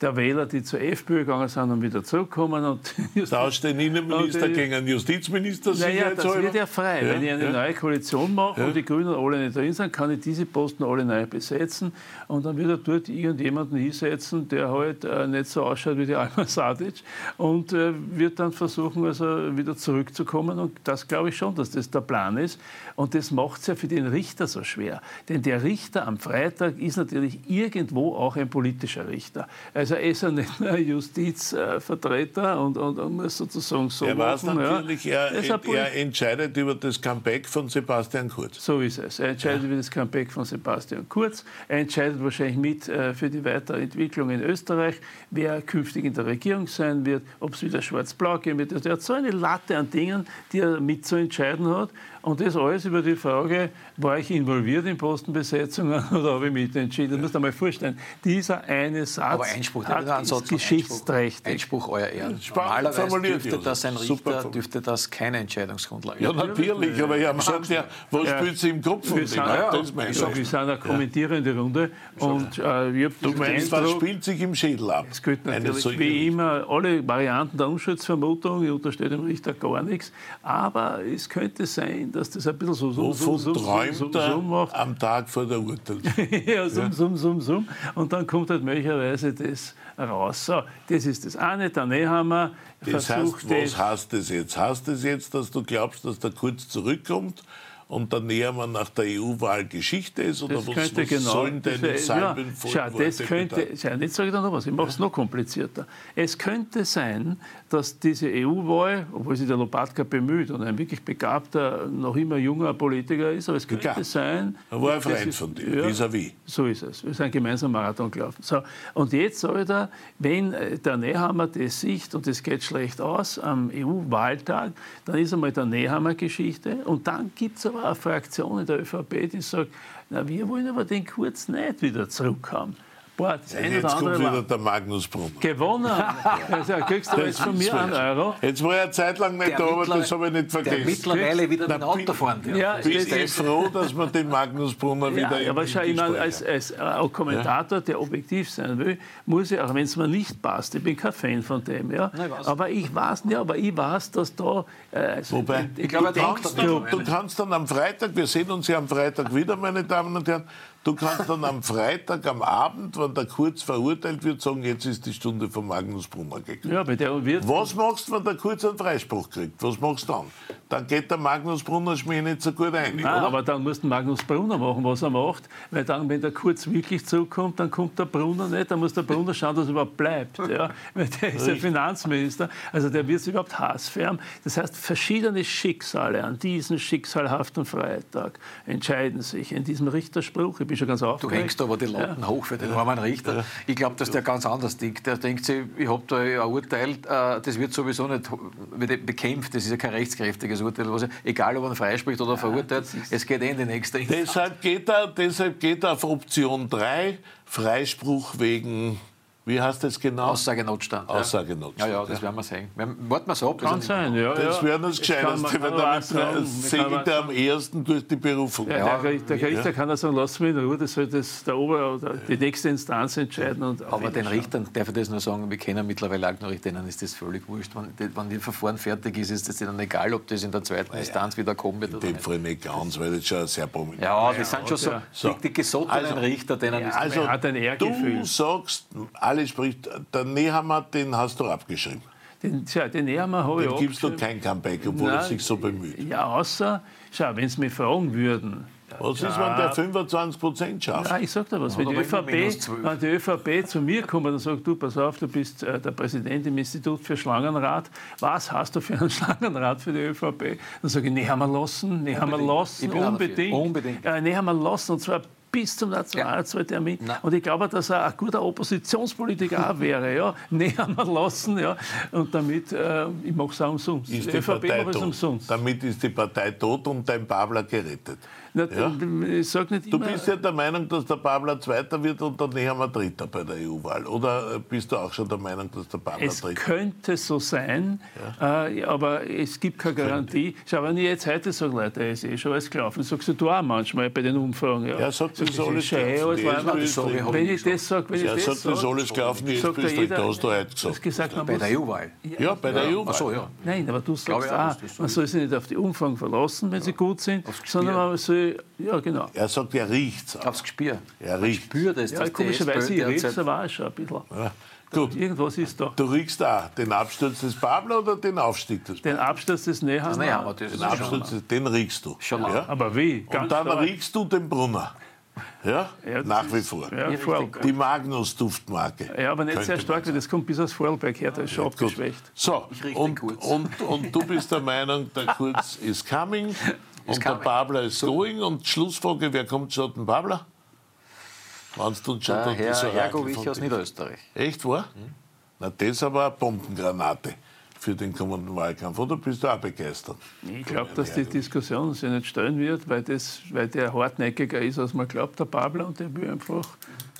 der Wähler, die zur FPÖ gegangen sind und wieder zurückkommen. Und Tauscht den Innenminister die, gegen einen Justizminister? Naja, das wird ja frei. Ja, Wenn ich eine ja. neue Koalition mache ja. und die Grünen alle nicht drin sind, kann ich diese Posten alle neu besetzen und dann wird er dort irgendjemanden hinsetzen, der halt äh, nicht so ausschaut wie die Alma Sadic und äh, wird dann versuchen, also wieder zurückzukommen. Und das glaube ich schon, dass das der Plan ist. Und das macht es ja für den Richter so schwer. Denn der Richter am Freitag ist natürlich irgendwo auch ein politischer Richter. Also er ist ja nicht nur ein Justizvertreter und, und, und, muss sozusagen so Er weiß natürlich, ja. er, er, entscheidet über das Comeback von Sebastian Kurz. So ist es. Er entscheidet ja. über das Comeback von Sebastian Kurz. Er entscheidet wahrscheinlich mit äh, für die Weiterentwicklung in Österreich, wer künftig in der Regierung sein wird, ob es wieder schwarz-blau geben wird. Also er hat so eine Latte an Dingen, die er mitzuentscheiden hat. Und das alles über die Frage, war ich involviert in Postenbesetzungen oder habe ich mitentschieden? Das musst du dir mal vorstellen. Dieser eine Satz Aber Einspruch, hat ist geschichtsträchtig. Einspruch, Euer Ehren. Normalerweise dürfte das ein Richter dürfte das keine Entscheidungsgrundlage Ja, natürlich, aber ich habe gesagt, ja, was ja, spielt sie im Kopf? Wir sind, ja, das wir sind eine kommentierende Runde. Und, äh, ich du meinst, was spielt sich im Schädel ab? Es gilt natürlich wie immer alle Varianten der Unschuldsvermutung. Ich unterstelle dem Richter gar nichts. Aber es könnte sein, dass das ein bisschen so so, so, so, träumt so, so, macht. am Tag vor der Urteilsfälligkeit. ja, sum, sum, sum, sum. Und dann kommt halt möglicherweise das raus. So, das ist das eine. Der Nehammer das heißt, was heißt das jetzt? Heißt das jetzt, dass du glaubst, dass der Kurz zurückkommt? Und dann näher man nach der EU-Wahl Geschichte ist? Oder das was, könnte was genau, sollen denn das, ja, schau, das könnte, schau, jetzt sage ich noch was, ich mache es noch komplizierter. Es könnte sein, dass diese EU-Wahl, obwohl sich der Lopatka bemüht und ein wirklich begabter, noch immer junger Politiker ist, aber es könnte Begabt. sein... Er war ein Freund von dir, ja, vis-à-vis. So ist es. Wir sind gemeinsam Marathon gelaufen. So, und jetzt soll ich da, wenn äh, der Nehammer das sieht und es geht schlecht aus am EU-Wahltag, dann ist einmal der Nehammer-Geschichte und dann gibt es aber eine Fraktion in der ÖVP, die sagt, na, wir wollen aber den Kurz nicht wieder zurückhaben. Boah, das eine jetzt kommt wieder der Magnus Brunner. Gewonnen. Also kriegst du jetzt von mir einen Euro. Jetzt war er Zeit lang nicht der da, aber das habe ich nicht vergessen. Der mittlerweile wieder mit Auto fahren darf. Ja, bist du froh, dass man den Magnus Brunner ja, wieder ja, aber schau, ich meine, als, als äh, Kommentator, der objektiv sein will, muss ich, auch wenn es mir nicht passt, ich bin kein Fan von dem, ja, Nein, aber ich weiß, ja, aber ich weiß, dass da... Äh, also, Wobei, ich, ich glaube, du, du kannst dann am Freitag, wir sehen uns ja am Freitag wieder, meine Damen und Herren, Du kannst dann am Freitag, am Abend, wenn der Kurz verurteilt wird, sagen, jetzt ist die Stunde von Magnus Brunner gekommen. Ja, bei der wird Was machst du, wenn der Kurz einen Freispruch kriegt? Was machst du dann? Dann geht der Magnus Brunner Schmäh nicht so gut ein. Nein, aber dann muss der Magnus Brunner machen, was er macht. Weil dann, wenn der Kurz wirklich zurückkommt, dann kommt der Brunner nicht. Dann muss der Brunner schauen, dass er überhaupt bleibt. Ja? Weil der ist der Finanzminister. Also der wird überhaupt hassfern. Das heißt, verschiedene Schicksale an diesem schicksalhaften Freitag entscheiden sich in diesem Richterspruch. Ich bin schon ganz aufgeregt. Du hängst aber die Latten ja. hoch für den armen Richter. Ja. Ich glaube, dass der ganz anders denkt. Der denkt sich, ich habe da ein Urteil, äh, das wird sowieso nicht bekämpft. Das ist ja kein rechtskräftiges Urteil. Was, egal, ob er freispricht oder verurteilt, es geht eh in die nächste Instanz. Deshalb geht er, deshalb geht er auf Option 3, Freispruch wegen wie heißt das genau? Aussagenotstand. Ja. Aussagenotstand. Ja, ja, das werden wir sehen. Warten wir so ab. Kann sein, ja. Das wäre das Gescheiteste, weil damit segelt er am ersten durch die Berufung. Ja, der, der Richter kann ja sagen, lass mich in Ruhe, das soll das der Ober- oder die nächste Instanz entscheiden. Und Aber den Richtern, darf ich das nur sagen, wir kennen mittlerweile auch noch Richter, denen ist das völlig wurscht. Wenn, wenn das Verfahren fertig ist, ist es ihnen egal, ob das in der zweiten Instanz wieder kommen wird oder nicht. In dem Fall nicht ganz, weil das schon sehr prominent Ja, das sind schon so, so. die gesottenen also, Richter, denen ja, ist also, hat ein Ehrgefühl. Du sagst, alles spricht, der Nehammer, den hast du abgeschrieben. Den, tja, den Nehammer habe ich Den gibst du kein Comeback, obwohl Nein, er sich so bemüht. Ja, außer, schau, wenn Sie mich fragen würden, Was ist, wenn der 25 Prozent schafft? Ja, ich sag dir was. Wenn die, ÖVP, wenn die ÖVP zu mir kommt und sagt, du, pass auf, du bist äh, der Präsident im Institut für Schlangenrat, was hast du für einen Schlangenrat für die ÖVP? Dann sage ich, nee, haben wir lassen, nee, haben wir lassen, unbedingt. Unbedingt. Äh, nee, haben wir lassen, und zwar bis zum Nationalratswahltermin. Ja. Und ich glaube, dass er ein guter Oppositionspolitiker auch wäre. Ja. Nähern wir lassen. Ja. Und damit, äh, ich mache es auch umsonst. Ist die, die Partei tot. umsonst. Damit ist die Partei tot und dein Babler gerettet. Na, ja? Ich sag nicht du bist ja der Meinung, dass der Babler Zweiter wird und dann haben wir Dritter bei der EU-Wahl. Oder bist du auch schon der Meinung, dass der Babler es Dritter Es könnte so sein, ja. äh, aber es gibt keine Garantie. Schau, wenn ich jetzt heute sage, Leute, es ist eh schon alles gelaufen, sagst du auch manchmal bei den Umfragen. Ja, ja sagt, das ist alles gelaufen. Wenn ich das sage, wenn ich das sagt, das ist alles gelaufen, die SP ist da hast du heute gesagt. gesagt bei der EU-Wahl? Ja, bei der EU-Wahl. So, ja. Nein, aber du sagst auch, man soll sich nicht auf die Umfragen verlassen, wenn sie gut sind, sondern man soll ja, genau. Er sagt, er riecht es. Aufs Gespür. Er riecht. spürt es. Ja, komischerweise, ich rieche es aber auch schon ein bisschen. Ja. Gut. Irgendwas ist da. Du riechst auch den Absturz des Pablo oder den Aufstieg des Pablo? Den Absturz des Nehammer. Nehammer den Absturz, des, den riechst du. Schon ja? Aber wie? Ganz Und dann stark. riechst du den Brunner. Ja, ja nach wie vor. Ja, die Magnus-Duftmarke. Ja, aber nicht sehr stark, weil das kommt bis aus Vorarlberg her, das ist schon abgeschwächt. So, und, und, und, du bist der Meinung, der Kurz ist coming. Und der Babler ist so. going. Und Schlussfrage, wer kommt schon den Babler? Meinst du schon der Herr so Hergovich aus Niederösterreich. Echt, wahr? Mhm. Na, das aber eine Bombengranate für den kommenden Wahlkampf. Oder bist du auch begeistert? Ich glaube, dass die Diskussion sich nicht stellen wird, weil, das, weil der hartnäckiger ist, als man glaubt, der Babler, und der will einfach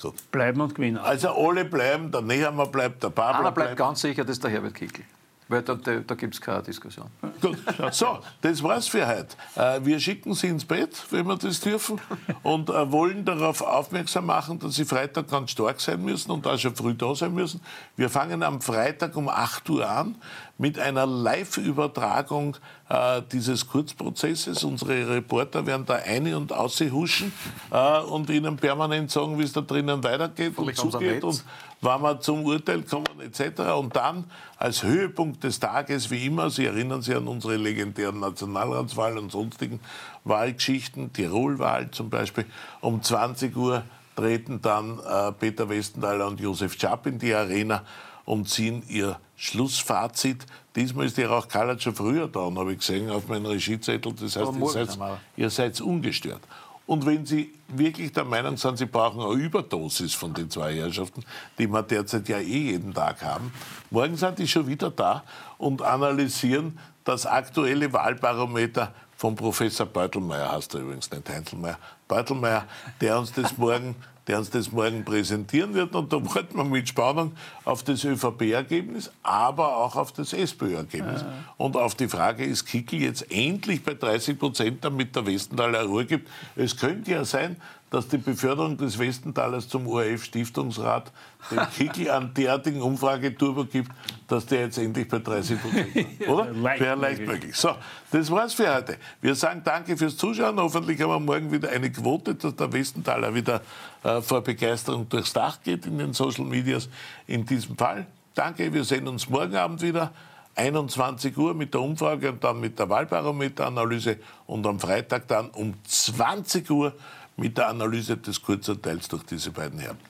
Gut. bleiben und gewinnen. Also alle bleiben, der Nehammer bleibt, der Babler Einer bleibt. bleibt ganz sicher, das ist der Herbert Kickl. Weil da, da, da gibt es keine Diskussion. Gut. So, das war's für heute. Äh, wir schicken Sie ins Bett, wenn wir das dürfen, und äh, wollen darauf aufmerksam machen, dass Sie Freitag ganz stark sein müssen und auch schon früh da sein müssen. Wir fangen am Freitag um 8 Uhr an mit einer Live-Übertragung äh, dieses Kurzprozesses. Unsere Reporter werden da eine- und aushuschen äh, und Ihnen permanent sagen, wie es da drinnen weitergeht und zugeht und wann wir zum Urteil kommen etc. Und dann als Höhepunkt des Tages, wie immer, Sie erinnern sich an unsere legendären Nationalratswahlen und sonstigen Wahlgeschichten, Tirolwahl zum Beispiel, um 20 Uhr treten dann äh, Peter Westenthaler und Josef Schapp in die Arena und ziehen ihr Schlussfazit. Diesmal ist die Rauchkalat schon früher da, habe ich gesehen auf meinem Regiezettel. Das heißt, ihr seid, ihr seid ungestört. Und wenn Sie wirklich der Meinung sind, Sie brauchen eine Überdosis von den zwei Herrschaften, die wir derzeit ja eh jeden Tag haben, morgen sind die schon wieder da und analysieren das aktuelle Wahlbarometer von Professor Beutelmeier, heißt er übrigens nicht Heinzelmeier, Beutelmeier, der uns das morgen der uns das morgen präsentieren wird. Und da warten wir mit Spannung auf das ÖVP-Ergebnis, aber auch auf das SPÖ-Ergebnis. Ja. Und auf die Frage, ist Kickel jetzt endlich bei 30 Prozent, damit der Westenthaler Ruhe gibt? Es könnte ja sein, dass die Beförderung des Westenthalers zum ORF-Stiftungsrat dem Kickel einen derartigen Umfrageturbo gibt, dass der jetzt endlich bei 30 Prozent ist. Oder? Wäre leicht möglich. So, das war's für heute. Wir sagen danke fürs Zuschauen. Hoffentlich haben wir morgen wieder eine Quote, dass der Westenthaler wieder äh, vor Begeisterung durchs Dach geht in den Social Medias. In diesem Fall danke. Wir sehen uns morgen Abend wieder. 21 Uhr mit der Umfrage und dann mit der Wahlbarometeranalyse und am Freitag dann um 20 Uhr mit der Analyse des Kurzurteils durch diese beiden Herren.